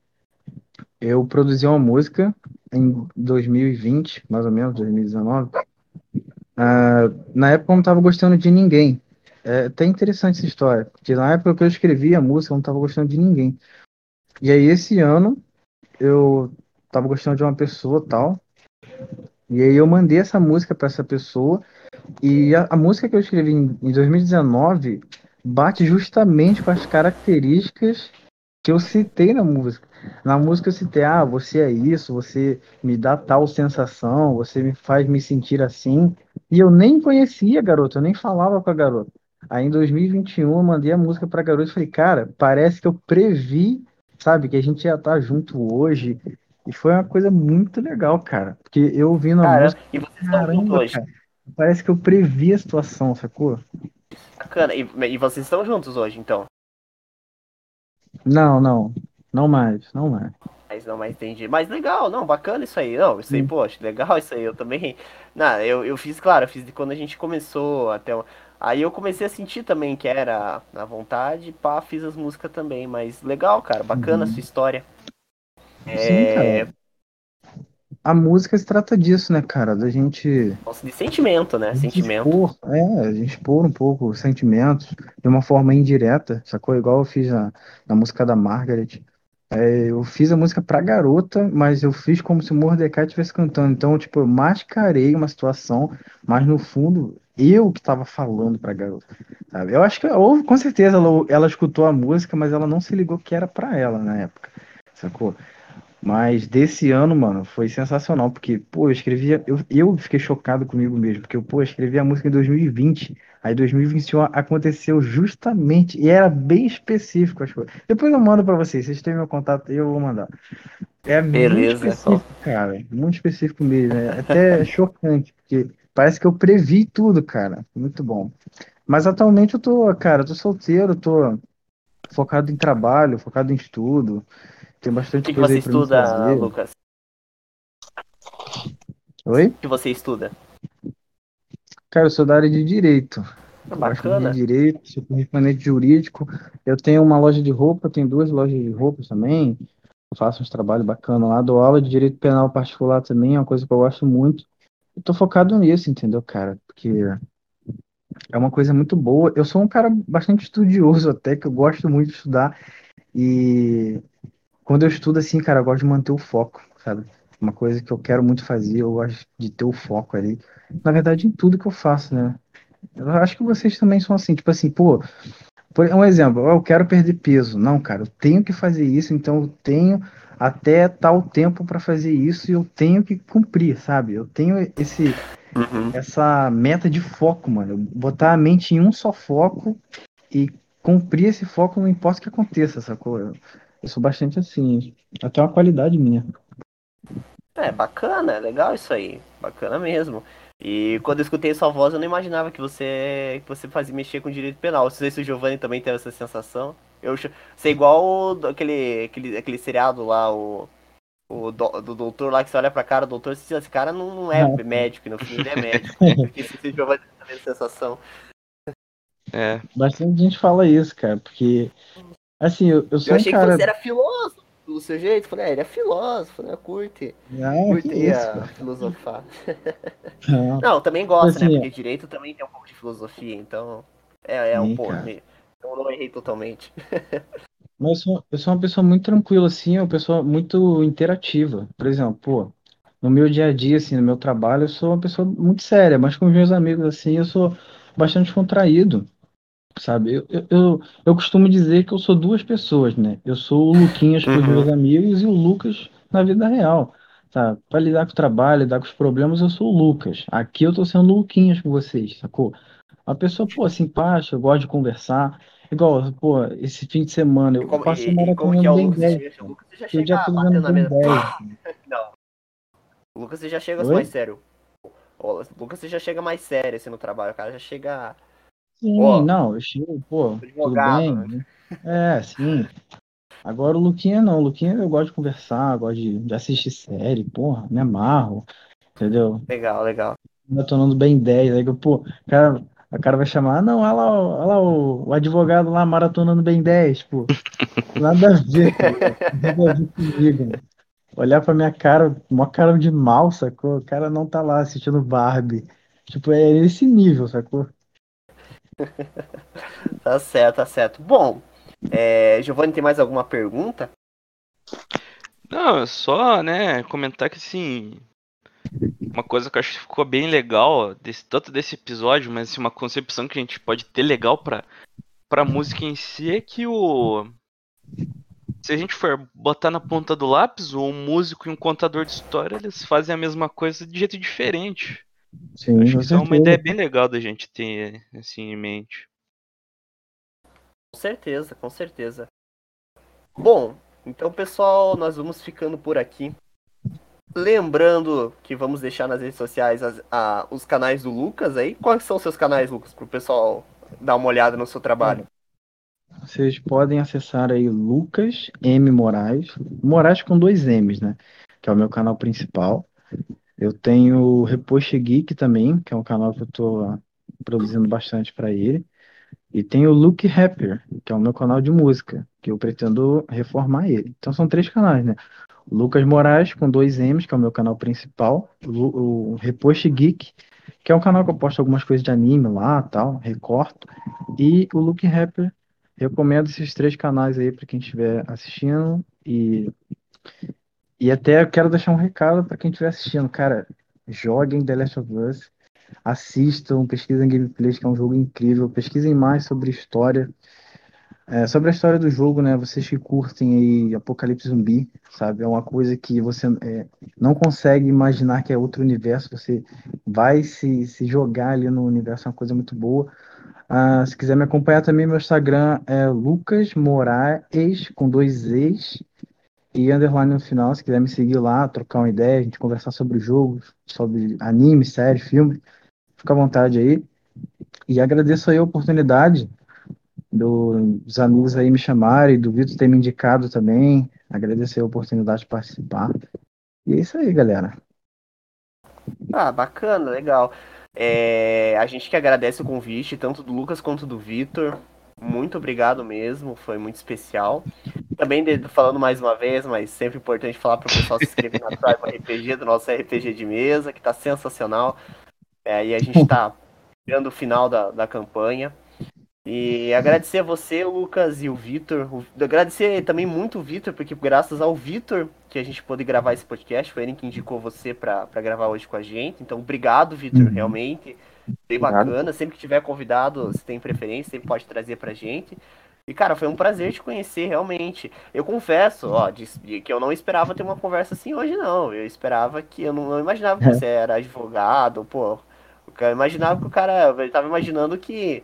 eu produzi uma música em 2020, mais ou menos, 2019. Ah, na época eu não tava gostando de ninguém. É até interessante essa história, porque na época que eu escrevi a música eu não tava gostando de ninguém. E aí esse ano eu tava gostando de uma pessoa tal, e aí eu mandei essa música para essa pessoa, e a, a música que eu escrevi em, em 2019 bate justamente com as características que eu citei na música. Na música eu citei, ah, você é isso, você me dá tal sensação, você me faz me sentir assim. E eu nem conhecia a garota, eu nem falava com a garota. Aí em 2021 eu mandei a música pra garota e falei, cara, parece que eu previ sabe? Que a gente ia estar junto hoje. E foi uma coisa muito legal, cara. Porque eu ouvindo a Cara, música, e vocês estão juntos caramba, hoje. cara. Parece que eu previ a situação, sacou? Bacana. E, e vocês estão juntos hoje, então. Não, não. Não mais, não mais. Mas não, mas entendi. Mas legal, não, bacana isso aí. Não, isso aí, Sim. poxa, legal isso aí. Eu também. Não, eu, eu fiz, claro, eu fiz de quando a gente começou até. o- Aí eu comecei a sentir também que era na vontade, pá, fiz as músicas também. Mas legal, cara, bacana a Uhum. sua história. Sim, É, cara. A música se trata disso, né, cara? Da gente nossa, de sentimento, né? A Sentimento. expor, é, a gente expor um pouco os sentimentos de uma forma indireta, sacou? Igual eu fiz na, na música da Margaret. É, eu fiz a música pra garota, mas eu fiz como se o Mordecai estivesse cantando. Então, tipo, eu mascarei uma situação, mas no fundo, eu que tava falando pra garota, sabe? Eu acho que, ou, com certeza, ela, ela escutou a música, mas ela não se ligou que era pra ela na época, sacou? Mas desse ano, mano, foi sensacional, porque, pô, eu escrevia, eu, eu fiquei chocado comigo mesmo, porque eu, pô, eu escrevi a música em 2020, aí 2021 aconteceu justamente, e era bem específico as coisas. Depois eu mando pra vocês, vocês têm meu contato aí, eu vou mandar. É muito Beleza, específico, cara, muito específico mesmo, é até (laughs) chocante, porque parece que eu previ tudo, cara, muito bom. Mas atualmente eu tô, cara, eu tô solteiro, tô focado em trabalho, focado em estudo, tem bastante que, que coisa você aí pra estuda, fazer. Lucas? Oi? O que você estuda? Cara, eu sou da área de direito. Ah, Bacana. de direito, sou correspondente jurídico. Eu tenho uma loja de roupa, tenho duas lojas de roupas também. Eu faço uns trabalhos bacanas lá, dou aula de direito penal particular também, é uma coisa que eu gosto muito. Eu tô focado nisso, entendeu, cara? Porque é uma coisa muito boa. Eu sou um cara bastante estudioso até, que eu gosto muito de estudar. E quando eu estudo assim, cara, eu gosto de manter o foco, sabe? Uma coisa que eu quero muito fazer, eu gosto de ter o foco ali. Na verdade, em tudo que eu faço, né? Eu acho que vocês também são assim, tipo assim, pô, por um exemplo, eu quero perder peso. Não, cara, eu tenho que fazer isso, então eu tenho até tal tempo para fazer isso e eu tenho que cumprir, sabe? Eu tenho esse Uhum. essa meta de foco, mano. Botar a mente em um só foco e cumprir esse foco não importa o que aconteça, sacou? Eu, eu sou bastante assim, até uma qualidade minha. É, bacana, é legal isso aí. Bacana mesmo. E quando eu escutei sua voz, eu não imaginava que você que você fazia mexer com direito penal. Não sei se o Giovanni também teve essa sensação. Eu é igual o aquele, aquele, aquele seriado lá, o, o do, do doutor lá que você olha pra cara, o doutor, esse, esse cara não, não é Não. médico, e no fim ele é médico. (laughs) Porque se o Giovanni teve essa sensação. É, Bastante gente fala isso, cara, porque assim, eu, eu sou Eu um achei cara. que você era filósofo do seu jeito. Falei, ah, ele é filósofo, né? Curte. Ah, que Curte isso, a cara. filosofar. Não. Não, também gosta, né? Assim, Porque direito também tem um pouco de filosofia, então. É, é um pouco. Eu não errei totalmente. (laughs) Mas eu sou, eu sou uma pessoa muito tranquila, assim, uma pessoa muito interativa. Por exemplo, pô, no meu dia a dia, assim, no meu trabalho, eu sou uma pessoa muito séria, mas com os meus amigos, assim, eu sou bastante contraído, sabe? Eu, eu, eu, eu costumo dizer que eu sou duas pessoas, né? Eu sou o Luquinhas para os Uhum. meus amigos e o Lucas na vida real, sabe? Para lidar com o trabalho, lidar com os problemas, eu sou o Lucas. Aqui eu tô sendo o Luquinhas com vocês, sacou? Uma pessoa, pô, simpática, eu gosto de conversar. Igual, pô, esse fim de semana eu como, passei e como que é o Lucas? bem Você 10. chega- o Lucas já chega já batendo na bem mesa. 10. (laughs) Não. O Lucas você já chega Oi? mais sério. O Lucas você já chega mais sério assim no trabalho. O cara já chega. Sim, Ó, não, eu chego, pô, tudo bem? É, sim. Agora o Luquinha não, o Luquinha eu gosto de conversar, gosto de, de assistir série, porra, me amarro, entendeu? Legal, legal. Maratonando bem 10, aí que, pô, cara, a cara vai chamar, ah, não, olha lá, o- olha lá o, o advogado lá maratonando bem 10, pô. (laughs) Nada a ver, cara. Nada a ver comigo, mano. Olhar pra minha cara, uma cara de mal, sacou? O cara não tá lá assistindo Barbie. Tipo, é esse nível, sacou? (laughs) Tá certo, tá certo. Bom, é, Giovanni, tem mais alguma pergunta? Não, é só, né, comentar que assim. Uma coisa que eu acho que ficou bem legal, desse, tanto desse episódio, mas assim, uma concepção que a gente pode ter legal pra, pra música em si é que o. Se a gente for botar na ponta do lápis, o músico e um contador de história, eles fazem a mesma coisa de jeito diferente. Sim, Acho que isso é uma ideia bem legal da gente ter assim em mente. Com certeza, com certeza. Bom, Então, pessoal, nós vamos ficando por aqui. Lembrando que vamos deixar nas redes sociais as- a- os canais do Lucas aí. Quais são os seus canais, Lucas, pro pessoal dar uma olhada no seu trabalho? Vocês podem acessar aí Lucas M Moraes, Moraes com dois M's, né? Que é o meu canal principal. Eu tenho o Repost Geek também, que é um canal que eu tô produzindo bastante para ele. E tem o Luke Rapper, que é o meu canal de música, que eu pretendo reformar ele. Então são três canais, né? Lucas Moraes com dois M's, que é o meu canal principal. O, Repost Geek, que é um canal que eu posto algumas coisas de anime lá, tal, recorto. E o Luke Rapper. Recomendo esses três canais aí para quem estiver assistindo e e até eu quero deixar um recado para quem estiver assistindo, cara, joguem The Last of Us, assistam, pesquisem gameplays, que é um jogo incrível, pesquisem mais sobre história, é, sobre a história do jogo, né? Vocês que curtem aí Apocalipse Zumbi, sabe? É uma coisa que você é, não consegue imaginar que é outro universo, você vai se, se jogar ali no universo, é uma coisa muito boa. Ah, se quiser me acompanhar também, meu Instagram é Lucas Moraes, com dois E's e underline no final. Se quiser me seguir lá, trocar uma ideia, a gente conversar sobre o jogo, sobre anime, série, filme, fica à vontade aí. E agradeço aí a oportunidade do- dos amigos aí me chamarem, do Vitor ter me indicado também. Agradeço aí a oportunidade de participar. E é isso aí, galera. Ah, bacana, legal. É, a gente que agradece o convite, tanto do Lucas quanto do Vitor. Muito obrigado mesmo, foi muito especial. Também de- falando mais uma vez, mas sempre importante falar para o pessoal se inscrever na Tribe (laughs) RPG, do nosso RPG de mesa, que tá sensacional. É, e a gente tá (laughs) chegando o final da, da campanha. E agradecer a você, Lucas, e o Vitor. O- Agradecer também muito o Vitor, porque graças ao Vitor que a gente pôde gravar esse podcast. Foi ele que indicou você para gravar hoje com a gente. Então, obrigado, Vitor, Uhum. realmente. Bem Obrigado. bacana. Sempre que tiver convidado, se tem preferência, sempre pode trazer pra gente. E, cara, foi um prazer te conhecer, realmente. Eu confesso, ó, de- de que eu não esperava ter uma conversa assim hoje, não. Eu esperava que. Eu não, não imaginava que (laughs) você era advogado, pô. Eu imaginava que o cara. Eu tava imaginando que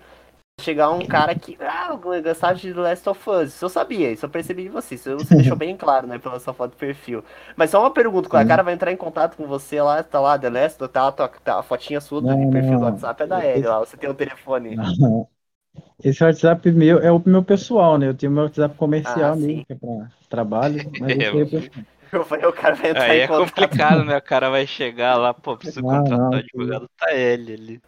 chegar um cara que. Ah, eu gostava de The Last of Us. Isso eu sabia, isso eu percebi de você. Isso você deixou bem claro, né, pela sua foto de perfil. Mas só uma pergunta: quando o Sim. cara vai entrar em contato com você lá, tá lá, The Last, tá, tá, tá a fotinha sua do Não, perfil do não. WhatsApp é da Ellie lá. Você tem o telefone. Esse WhatsApp meu é o meu pessoal, né? Eu tenho meu WhatsApp comercial Ah, mesmo, que é para trabalho, mas (laughs) é pessoal. Eu falei, o cara vai entrar Aí em é contato. complicado, né? O cara vai chegar lá, pô, preciso Não, contratar não, um advogado, tá ele ali.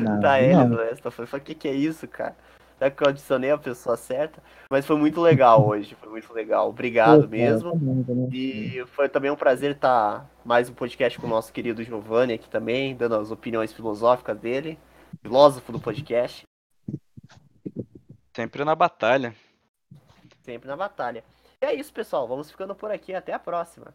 Não, da Ellie não. Us. Eu falei, o que que é isso, cara? Será que eu adicionei a pessoa certa? Mas foi muito legal (laughs) hoje, foi muito legal. Obrigado Pô, cara, mesmo. bom, tá bom. E foi também um prazer estar mais um podcast com o nosso querido Giovanni aqui também, dando as opiniões filosóficas dele, filósofo do podcast, Sempre na batalha. sempre na batalha. E é isso, pessoal. Vamos ficando por aqui. Até a próxima.